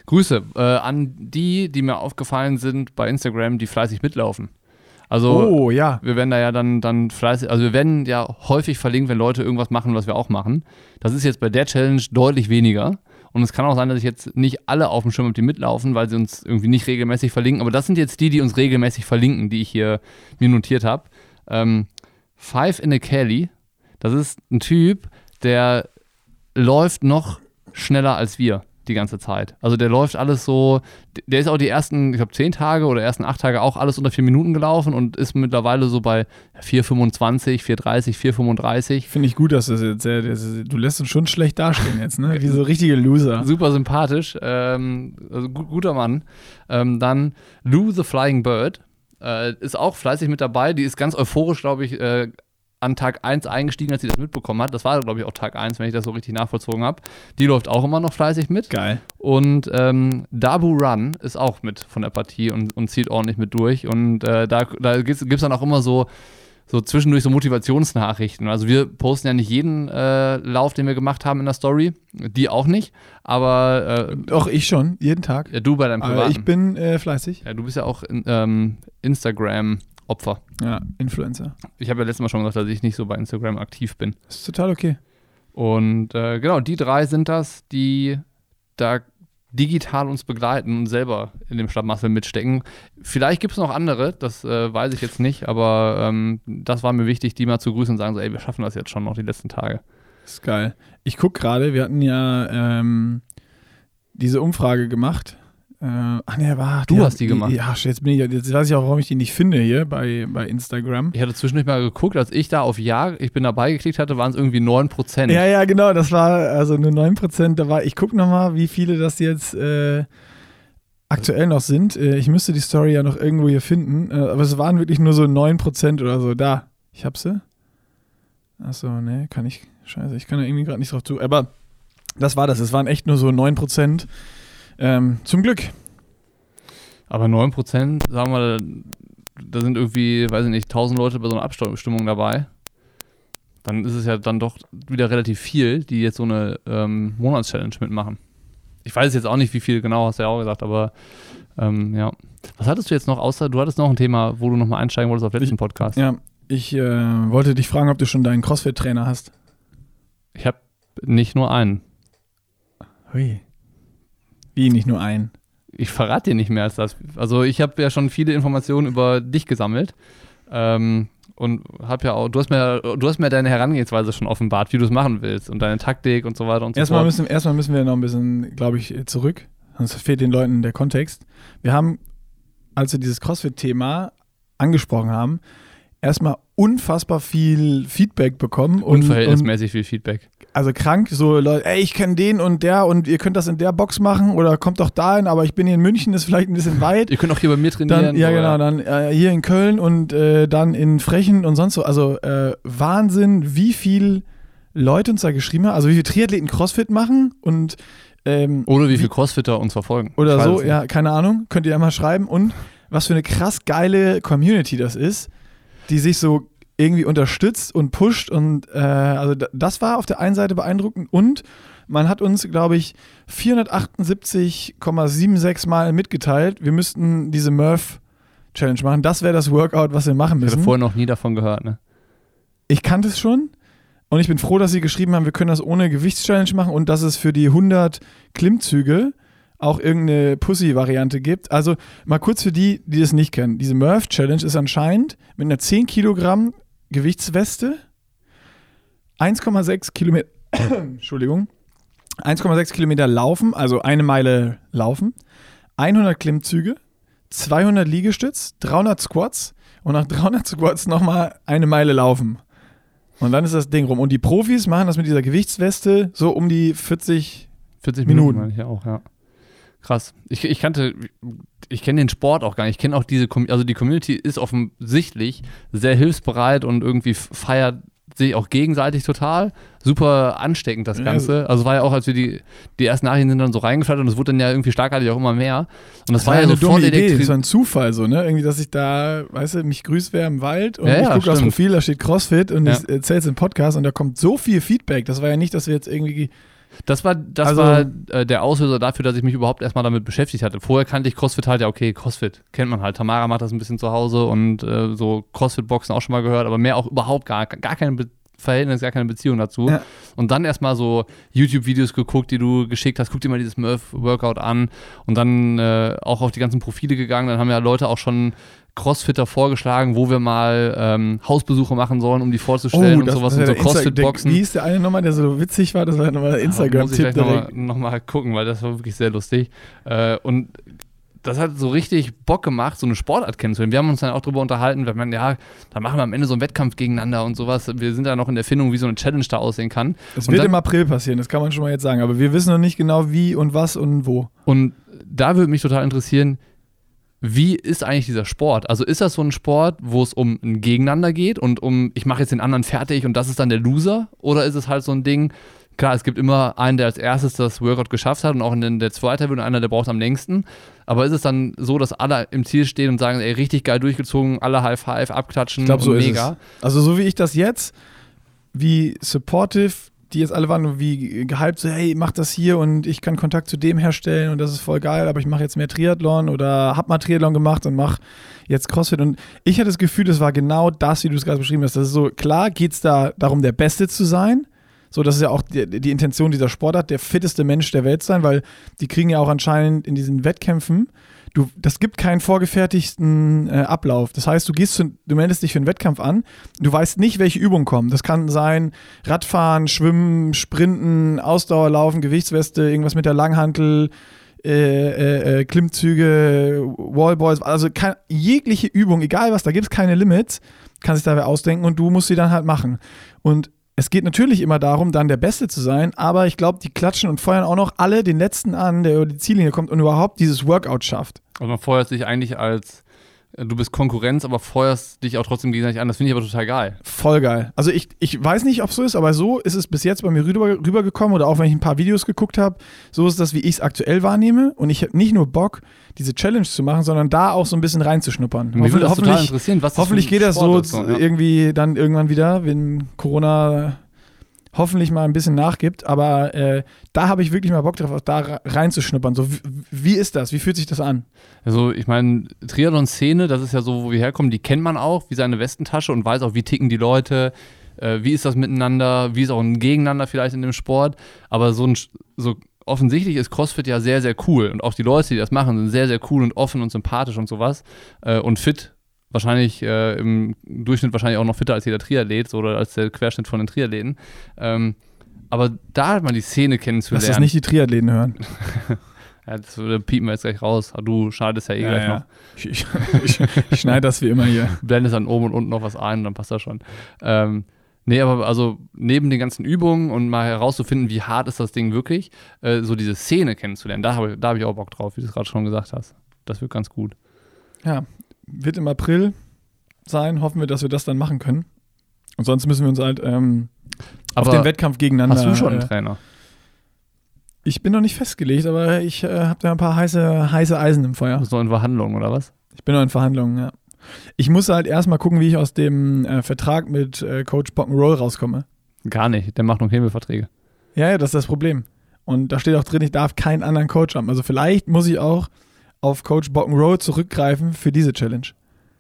Speaker 2: Grüße äh, an die, die mir aufgefallen sind bei Instagram, die fleißig mitlaufen. Also
Speaker 1: oh, ja.
Speaker 2: wir werden da ja dann, dann fleißig, also wir werden ja häufig verlinkt, wenn Leute irgendwas machen, was wir auch machen. Das ist jetzt bei der Challenge deutlich weniger. Und es kann auch sein, dass ich jetzt nicht alle auf dem Schirm habe, die mitlaufen, weil sie uns irgendwie nicht regelmäßig verlinken. Aber das sind jetzt die, die uns regelmäßig verlinken, die ich hier mir notiert habe. Ähm, Five in a Kelly, das ist ein Typ, der läuft noch schneller als wir die ganze Zeit. Also der läuft alles so, der ist auch die ersten, ich glaube, zehn Tage oder ersten acht Tage auch alles unter vier Minuten gelaufen und ist mittlerweile so bei 4,25, 4,30, 4,35.
Speaker 1: Finde ich gut, dass das jetzt. Du lässt uns schon schlecht dastehen jetzt, ne? Wie so richtige Loser.
Speaker 2: Super sympathisch, ähm, also gu guter Mann. Ähm, dann Lou the Flying Bird äh, ist auch fleißig mit dabei. Die ist ganz euphorisch, glaube ich, äh, an Tag 1 eingestiegen, als sie das mitbekommen hat. Das war, glaube ich, auch Tag 1, wenn ich das so richtig nachvollzogen habe. Die läuft auch immer noch fleißig mit.
Speaker 1: Geil.
Speaker 2: Und ähm, Dabu Run ist auch mit von der Partie und, und zieht ordentlich mit durch. Und äh, da, da gibt es dann auch immer so, so zwischendurch so Motivationsnachrichten. Also wir posten ja nicht jeden äh, Lauf, den wir gemacht haben in der Story. Die auch nicht. Aber äh,
Speaker 1: Doch, ich schon, jeden Tag.
Speaker 2: ja, du bei deinem
Speaker 1: Aber
Speaker 2: Privaten.
Speaker 1: ich bin äh, fleißig.
Speaker 2: ja, du bist ja auch in, ähm, Instagram-Opfer.
Speaker 1: Ja, Influencer.
Speaker 2: Ich habe ja letztes Mal schon gesagt, dass ich nicht so bei Instagram aktiv bin.
Speaker 1: Ist total okay.
Speaker 2: Und äh, genau, die drei sind das, die da digital uns begleiten und selber in dem Stadtmuscle mitstecken. Vielleicht gibt es noch andere, das äh, weiß ich jetzt nicht, aber ähm, das war mir wichtig, die mal zu grüßen und sagen so, ey, wir schaffen das jetzt schon noch die letzten Tage.
Speaker 1: Ist geil. Ich gucke gerade, wir hatten ja ähm, diese Umfrage gemacht. Äh, ach nee, war,
Speaker 2: Du hast die gemacht.
Speaker 1: Ja, jetzt bin ich, jetzt weiß ich auch, warum ich die nicht finde hier bei, bei Instagram.
Speaker 2: Ich hatte zwischendurch mal geguckt, als ich da auf Ja, ich bin dabei geklickt hatte, waren es irgendwie 9%.
Speaker 1: Ja, ja, genau, das war also nur 9%. Da war, ich gucke nochmal, wie viele das jetzt äh, aktuell noch sind. Äh, ich müsste die Story ja noch irgendwo hier finden, äh, aber es waren wirklich nur so 9% oder so. Da, ich hab sie. Achso, nee, kann ich. Scheiße, ich kann da irgendwie gerade nicht drauf zu. Aber das war das. Es waren echt nur so 9%. Ähm, zum Glück.
Speaker 2: Aber 9%, sagen wir, da sind irgendwie, weiß ich nicht, 1000 Leute bei so einer Abstimmung dabei. Dann ist es ja dann doch wieder relativ viel, die jetzt so eine ähm, Monatschallenge mitmachen. Ich weiß jetzt auch nicht, wie viel genau, hast du ja auch gesagt, aber ähm, ja. Was hattest du jetzt noch, außer du hattest noch ein Thema, wo du nochmal einsteigen wolltest auf letzten Podcast?
Speaker 1: Ja, ich äh, wollte dich fragen, ob du schon deinen CrossFit-Trainer hast.
Speaker 2: Ich habe nicht nur einen.
Speaker 1: Hui. Wie, nicht nur einen?
Speaker 2: Ich verrate dir nicht mehr als das. Also ich habe ja schon viele Informationen über dich gesammelt. Ähm, und habe ja auch, du hast mir, du hast mir deine Herangehensweise schon offenbart, wie du es machen willst und deine Taktik und so weiter und so
Speaker 1: Erstmal
Speaker 2: fort.
Speaker 1: müssen, erstmal müssen wir noch ein bisschen, glaube ich, zurück. Sonst fehlt den Leuten der Kontext. Wir haben, als wir dieses CrossFit-Thema angesprochen haben, erstmal unfassbar viel Feedback bekommen. Und, und
Speaker 2: Unverhältnismäßig viel Feedback.
Speaker 1: also krank, so Leute, ey, ich kenne den und der und ihr könnt das in der Box machen oder kommt doch dahin, aber ich bin hier in München, ist vielleicht ein bisschen weit.
Speaker 2: Ihr könnt auch hier bei mir trainieren.
Speaker 1: Dann, ja, genau, dann äh, hier in Köln und äh, dann in Frechen und sonst so. Also äh, Wahnsinn, wie viel Leute uns da geschrieben haben, also wie viele Triathleten Crossfit machen und ähm,
Speaker 2: Oder wie viele Crossfitter uns verfolgen.
Speaker 1: Oder so, ja, keine Ahnung, könnt ihr ja mal schreiben und was für eine krass geile Community das ist, die sich so irgendwie unterstützt und pusht und äh, also das war auf der einen Seite beeindruckend und man hat uns, glaube ich, 478,76 Mal mitgeteilt, wir müssten diese Murph Challenge machen. Das wäre das Workout, was wir machen
Speaker 2: Ich hatte
Speaker 1: müssen.
Speaker 2: vorher noch nie davon gehört, ne?
Speaker 1: Ich kannte es schon und ich bin froh, dass sie geschrieben haben, wir können das ohne Gewichtschallenge machen und dass es für die 100 Klimmzüge auch irgendeine Pussy-Variante gibt. Also mal kurz für die, die das nicht kennen. Diese Murph-Challenge ist anscheinend mit einer 10 Kilogramm Gewichtsweste, 1,6 Kilometer, Entschuldigung, 1,6 Kilometer laufen, also eine Meile laufen, 100 Klimmzüge, 200 Liegestütz, 300 Squats und nach 300 Squats nochmal eine Meile laufen. Und dann ist das Ding rum. Und die Profis machen das mit dieser Gewichtsweste so um die 40
Speaker 2: 40
Speaker 1: Minuten.
Speaker 2: Minuten, meine ich auch, ja. Krass. Ich, ich kannte, ich kenne den Sport auch gar nicht. Ich kenne auch diese, also die Community ist offensichtlich sehr hilfsbereit und irgendwie feiert sich auch gegenseitig total. Super ansteckend das Ganze. Also es war ja auch, als wir die, die ersten Nachrichten sind dann so reingeschaltet und es wurde dann ja irgendwie schlagartig auch immer mehr. Und das,
Speaker 1: Das
Speaker 2: war
Speaker 1: war
Speaker 2: ja
Speaker 1: eine
Speaker 2: so voll
Speaker 1: dumme Idee. Das war ein Zufall so, ne? Irgendwie, dass ich da, weißt du, mich grüßt wer im Wald und
Speaker 2: Ja,
Speaker 1: ich
Speaker 2: ja,
Speaker 1: gucke aufs. Profil, da steht CrossFit und
Speaker 2: Ja.
Speaker 1: ich erzähl's im Podcast und da kommt so viel Feedback. Das war ja nicht, dass wir jetzt irgendwie.
Speaker 2: Das war, das
Speaker 1: Also-
Speaker 2: war äh, der Auslöser dafür, dass ich mich überhaupt erstmal damit beschäftigt hatte. Vorher kannte ich CrossFit halt, ja, okay, CrossFit kennt man halt. Tamara macht das ein bisschen zu Hause und äh, so CrossFit-Boxen auch schon mal gehört, aber mehr auch überhaupt gar, gar kein Be Verhältnis, gar keine Beziehung dazu.
Speaker 1: Ja.
Speaker 2: Und dann erstmal so YouTube-Videos geguckt, die du geschickt hast. Guck dir mal dieses Murph-Workout an und dann äh, auch auf die ganzen Profile gegangen. Dann haben ja Leute auch schon Crossfitter vorgeschlagen, wo wir mal ähm, Hausbesuche machen sollen, um die vorzustellen und sowas
Speaker 1: Oh, das
Speaker 2: und so Crossfit-Boxen.
Speaker 1: Wie hieß der eine Nummer, der so witzig war? Das war nochmal der
Speaker 2: Muss ich
Speaker 1: Instagram-Tipp
Speaker 2: nochmal noch mal gucken, weil das war wirklich sehr lustig. Äh, und das hat so richtig Bock gemacht, so eine Sportart kennenzulernen. Wir haben uns dann auch darüber unterhalten, wenn man, ja, da machen wir am Ende so einen Wettkampf gegeneinander und sowas. Wir sind da noch in der Findung, wie so eine Challenge da aussehen kann.
Speaker 1: Das
Speaker 2: Und
Speaker 1: wird
Speaker 2: dann-
Speaker 1: im April passieren, das kann man schon mal jetzt sagen. Aber wir wissen noch nicht genau, wie und was und wo.
Speaker 2: Und da würde mich total interessieren, wie ist eigentlich dieser Sport? Also ist das so ein Sport, wo es um ein Gegeneinander geht und um, ich mache jetzt den anderen fertig und das ist dann der Loser? Oder ist es halt so ein Ding, klar, es gibt immer einen, der als erstes das Workout geschafft hat und auch in den, der zweite wird und einer, der braucht am längsten. Aber ist es dann so, dass alle im Ziel stehen und sagen, ey, richtig geil durchgezogen, alle High Five, abklatschen
Speaker 1: Ich glaube, so
Speaker 2: und
Speaker 1: ist
Speaker 2: mega?
Speaker 1: es. Also so wie ich das jetzt, wie supportive die jetzt alle waren und wie gehypt, so hey, mach das hier und ich kann Kontakt zu dem herstellen und das ist voll geil, aber ich mache jetzt mehr Triathlon oder hab mal Triathlon gemacht und mach jetzt Crossfit und ich hatte das Gefühl, das war genau das, wie du es gerade beschrieben hast. Das ist so, klar geht es da darum, der Beste zu sein, so, das ist ja auch die, die Intention dieser Sportart, der fitteste Mensch der Welt sein, weil die kriegen ja auch anscheinend in diesen Wettkämpfen, du, das gibt keinen vorgefertigten äh, Ablauf. Das heißt, du gehst, zu, du meldest dich für einen Wettkampf an, du weißt nicht, welche Übungen kommen. Das kann sein Radfahren, Schwimmen, Sprinten, Ausdauerlaufen, Gewichtsweste, irgendwas mit der Langhantel, äh, äh, äh, Klimmzüge, Wallballs, also kein, jegliche Übung, egal was, da gibt es keine Limits, kann sich dabei ausdenken und du musst sie dann halt machen. Und es geht natürlich immer darum, dann der Beste zu sein, aber ich glaube, die klatschen und feuern auch noch alle den Letzten an, der über die Ziellinie kommt und überhaupt dieses Workout schafft.
Speaker 2: Also man feuert sich eigentlich als, du bist Konkurrenz, aber feuerst dich auch trotzdem gegenseitig an. Das finde ich aber total geil.
Speaker 1: Voll geil. Also ich, ich weiß nicht, ob es so ist, aber so ist es bis jetzt bei mir rüber, rübergekommen oder auch wenn ich ein paar Videos geguckt habe, so ist das, wie ich es aktuell wahrnehme. Und ich habe nicht nur Bock, diese Challenge zu machen, sondern da auch so ein bisschen reinzuschnuppern.
Speaker 2: Mich würde das total
Speaker 1: hoffentlich
Speaker 2: interessieren, was
Speaker 1: hoffentlich geht das so
Speaker 2: ist, ja.
Speaker 1: irgendwie dann irgendwann wieder, wenn Corona hoffentlich mal ein bisschen nachgibt. Aber äh, da habe ich wirklich mal Bock drauf, auch da re- reinzuschnuppern. So, wie, wie ist das? Wie fühlt sich das an?
Speaker 2: Also ich meine, Triathlon-Szene, das ist ja so, wo wir herkommen, die kennt man auch, wie seine Westentasche und weiß auch, wie ticken die Leute, äh, wie ist das miteinander, wie ist auch ein Gegeneinander vielleicht in dem Sport. Aber so ein so offensichtlich ist CrossFit ja sehr, sehr cool. Und auch die Leute, die das machen, sind sehr, sehr cool und offen und sympathisch und sowas. Äh, und fit. Wahrscheinlich äh, im Durchschnitt wahrscheinlich auch noch fitter als jeder Triathlet so, oder als der Querschnitt von den Triathleten. Ähm, aber da hat man die Szene kennenzulernen.
Speaker 1: Lass das nicht die Triathleten hören.
Speaker 2: Ja, das piepen wir jetzt gleich raus. Du schneidest ja eh gleich noch.
Speaker 1: Ich, ich, ich, ich schneide das wie immer hier.
Speaker 2: blendest dann oben und unten noch was ein und dann passt das schon. Ähm, nee, aber also neben den ganzen Übungen und mal herauszufinden, wie hart ist das Ding wirklich, äh, so diese Szene kennenzulernen, da habe ich, da hab ich auch Bock drauf, wie du es gerade schon gesagt hast. Das wird ganz gut.
Speaker 1: Ja, wird im April sein. Hoffen wir, dass wir das dann machen können. Und sonst müssen wir uns halt ähm, auf den Wettkampf gegeneinander.
Speaker 2: hast du schon einen
Speaker 1: äh,
Speaker 2: Trainer?
Speaker 1: ich bin noch nicht festgelegt, aber ich äh, habe da ein paar heiße, heiße Eisen im Feuer.
Speaker 2: So in Verhandlungen oder was?
Speaker 1: Ich bin noch in Verhandlungen, ja. Ich muss halt erstmal gucken, wie ich aus dem äh, Vertrag mit äh, Coach Rock'n'Roll rauskomme.
Speaker 2: Gar nicht. Der macht nur Hebelverträge.
Speaker 1: Ja, ja, das ist das Problem. Und da steht auch drin, ich darf keinen anderen Coach haben. Also vielleicht muss ich auch auf Coach Rock'n'Roll zurückgreifen für diese Challenge.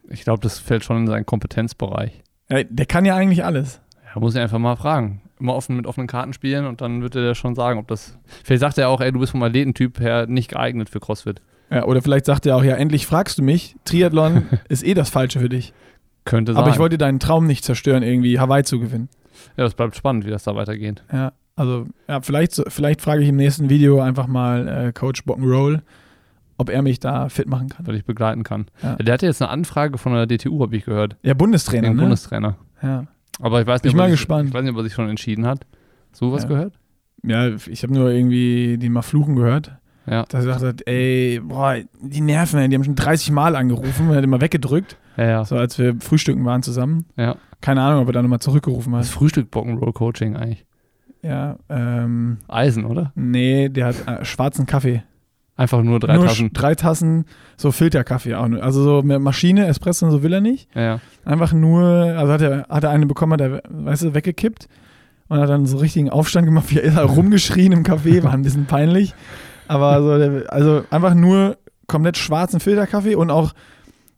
Speaker 2: Ich glaube, das fällt schon in seinen Kompetenzbereich.
Speaker 1: Ja, der kann ja eigentlich alles.
Speaker 2: Ja, muss ich einfach mal fragen. Immer offen mit offenen Karten spielen und dann wird er dir schon sagen, ob das. Vielleicht sagt er auch, ey, du bist vom Athletentyp her nicht geeignet für CrossFit.
Speaker 1: Ja, oder vielleicht sagt er auch, ja, endlich fragst du mich, Triathlon ist eh das Falsche für dich.
Speaker 2: Könnte sein.
Speaker 1: Aber ich wollte deinen Traum nicht zerstören, irgendwie Hawaii zu gewinnen.
Speaker 2: ja, das bleibt spannend, wie das da weitergeht.
Speaker 1: Ja. Also, ja, vielleicht, vielleicht frage ich im nächsten Video einfach mal äh, Coach Bockenroll, ob er mich da fit machen kann.
Speaker 2: weil ich begleiten kann.
Speaker 1: Ja.
Speaker 2: Der hatte jetzt eine Anfrage von der DTU, habe ich gehört.
Speaker 1: Ja, Bundestrainer, ne?
Speaker 2: Bundestrainer.
Speaker 1: ja.
Speaker 2: Aber ich weiß
Speaker 1: Bin
Speaker 2: nicht,
Speaker 1: ich
Speaker 2: ob
Speaker 1: mal
Speaker 2: er sich,
Speaker 1: gespannt.
Speaker 2: Ich weiß nicht, ob er sich schon entschieden hat. So was
Speaker 1: Ja.
Speaker 2: gehört?
Speaker 1: ja, ich habe nur irgendwie den mal fluchen gehört.
Speaker 2: Ja.
Speaker 1: Dass er gesagt hat, ey, boah, die nerven, die haben schon 30 Mal angerufen und hat immer weggedrückt.
Speaker 2: Ja, ja.
Speaker 1: So als wir frühstücken waren zusammen.
Speaker 2: ja.
Speaker 1: Keine Ahnung, ob er dann nochmal zurückgerufen
Speaker 2: Das
Speaker 1: hat.
Speaker 2: Frühstück Bock'n'Roll Coaching eigentlich.
Speaker 1: Ja, ähm,
Speaker 2: Eisen, oder?
Speaker 1: nee, der hat äh, schwarzen Kaffee.
Speaker 2: Einfach nur drei
Speaker 1: nur
Speaker 2: Tassen.
Speaker 1: drei Tassen, so Filterkaffee auch nur. Also so mit Maschine, Espresso und so will er nicht.
Speaker 2: Ja, ja.
Speaker 1: Einfach nur, also hat er, hat er eine bekommen, hat er, weißt du, weggekippt und hat dann so richtigen Aufstand gemacht, wie er ist rumgeschrien im Café, war ein bisschen peinlich. Aber so, also einfach nur komplett schwarzen Filterkaffee und auch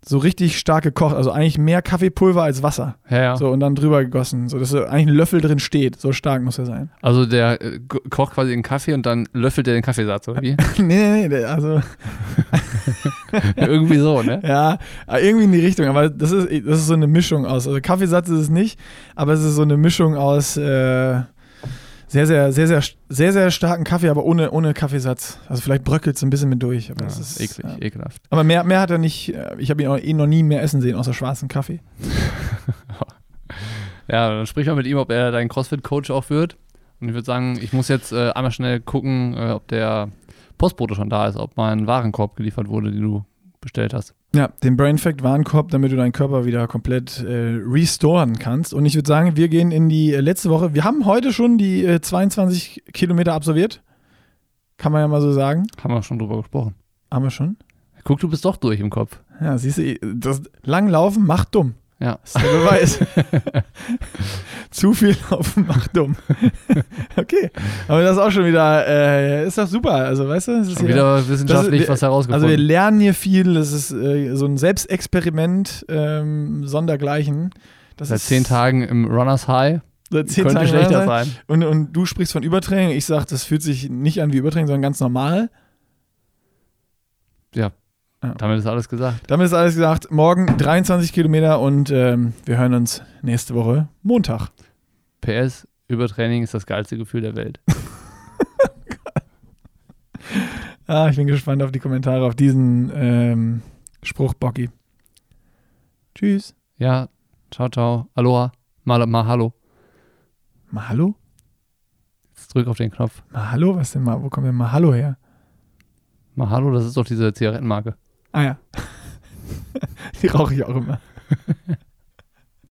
Speaker 1: so richtig stark gekocht, also eigentlich mehr Kaffeepulver als Wasser.
Speaker 2: ja, ja.
Speaker 1: So und dann drüber gegossen, so dass eigentlich ein Löffel drin steht. So stark muss er sein.
Speaker 2: Also der äh, ko- kocht quasi den Kaffee und dann löffelt er den Kaffeesatz, oder wie?
Speaker 1: nee, nee, nee, also
Speaker 2: Irgendwie so, ne?
Speaker 1: ja, aber irgendwie in die Richtung. Aber das ist, das ist so eine Mischung aus. Also Kaffeesatz ist es nicht, aber es ist so eine Mischung aus äh, sehr, sehr, sehr, sehr, sehr, sehr starken Kaffee, aber ohne, ohne Kaffeesatz. Also vielleicht bröckelt es ein bisschen mit durch. Aber,
Speaker 2: Ja,
Speaker 1: das ist,
Speaker 2: eklig,
Speaker 1: ja.
Speaker 2: ekelhaft.
Speaker 1: aber mehr, mehr hat er nicht. äh, Ich habe ihn auch, ihn noch nie mehr essen sehen, außer schwarzen Kaffee.
Speaker 2: Ja, dann sprich mal mit ihm, ob er dein CrossFit-Coach auch wird. Und ich würde sagen, ich muss jetzt äh, einmal schnell gucken, äh, ob der Postbote schon da ist, ob mein Warenkorb geliefert wurde, den du bestellt hast.
Speaker 1: Ja, den Brain Fact Warenkorb, damit du deinen Körper wieder komplett äh, restoren kannst. Und ich würde sagen, wir gehen in die äh, letzte Woche. Wir haben heute schon die äh, 22 Kilometer absolviert. Kann man ja mal so sagen.
Speaker 2: Haben wir schon drüber gesprochen.
Speaker 1: Haben wir schon.
Speaker 2: Guck, du bist doch durch im Kopf.
Speaker 1: Ja, siehst du, das Langlaufen macht dumm.
Speaker 2: Ja.
Speaker 1: Das ist der Beweis. Zu viel Laufen macht dumm. okay. Aber das ist auch schon wieder, äh, ist doch super. Also, weißt du, es ist
Speaker 2: Schon
Speaker 1: hier-
Speaker 2: wieder wissenschaftlich
Speaker 1: ist-
Speaker 2: was
Speaker 1: also
Speaker 2: herausgefunden.
Speaker 1: wir lernen hier viel. Das ist äh, so ein Selbstexperiment ähm, sondergleichen. Das
Speaker 2: Seit zehn Tagen im Runners High.
Speaker 1: Seit zehn
Speaker 2: Könnte
Speaker 1: Tagen
Speaker 2: schlechter
Speaker 1: sein.
Speaker 2: sein.
Speaker 1: Und, und du sprichst von Übertraining. Ich sag, das fühlt sich nicht an wie Übertraining, sondern ganz normal.
Speaker 2: Ja.
Speaker 1: Ja.
Speaker 2: Damit ist alles gesagt.
Speaker 1: Damit ist alles gesagt. Morgen 23 Kilometer und ähm, wir hören uns nächste Woche Montag.
Speaker 2: PS, Übertraining ist das geilste Gefühl der Welt.
Speaker 1: Ah, ich bin gespannt auf die Kommentare auf diesen ähm, Spruch, Bocky. Tschüss.
Speaker 2: Ja, ciao, ciao. Aloha. Mal, mal hallo.
Speaker 1: Mahalo?
Speaker 2: Jetzt drück auf den Knopf.
Speaker 1: Mahalo? Was denn mal? Wo kommt denn Mahalo her?
Speaker 2: Mal hallo, das ist doch diese Zigarettenmarke.
Speaker 1: Ah ja. die rauche ich auch immer.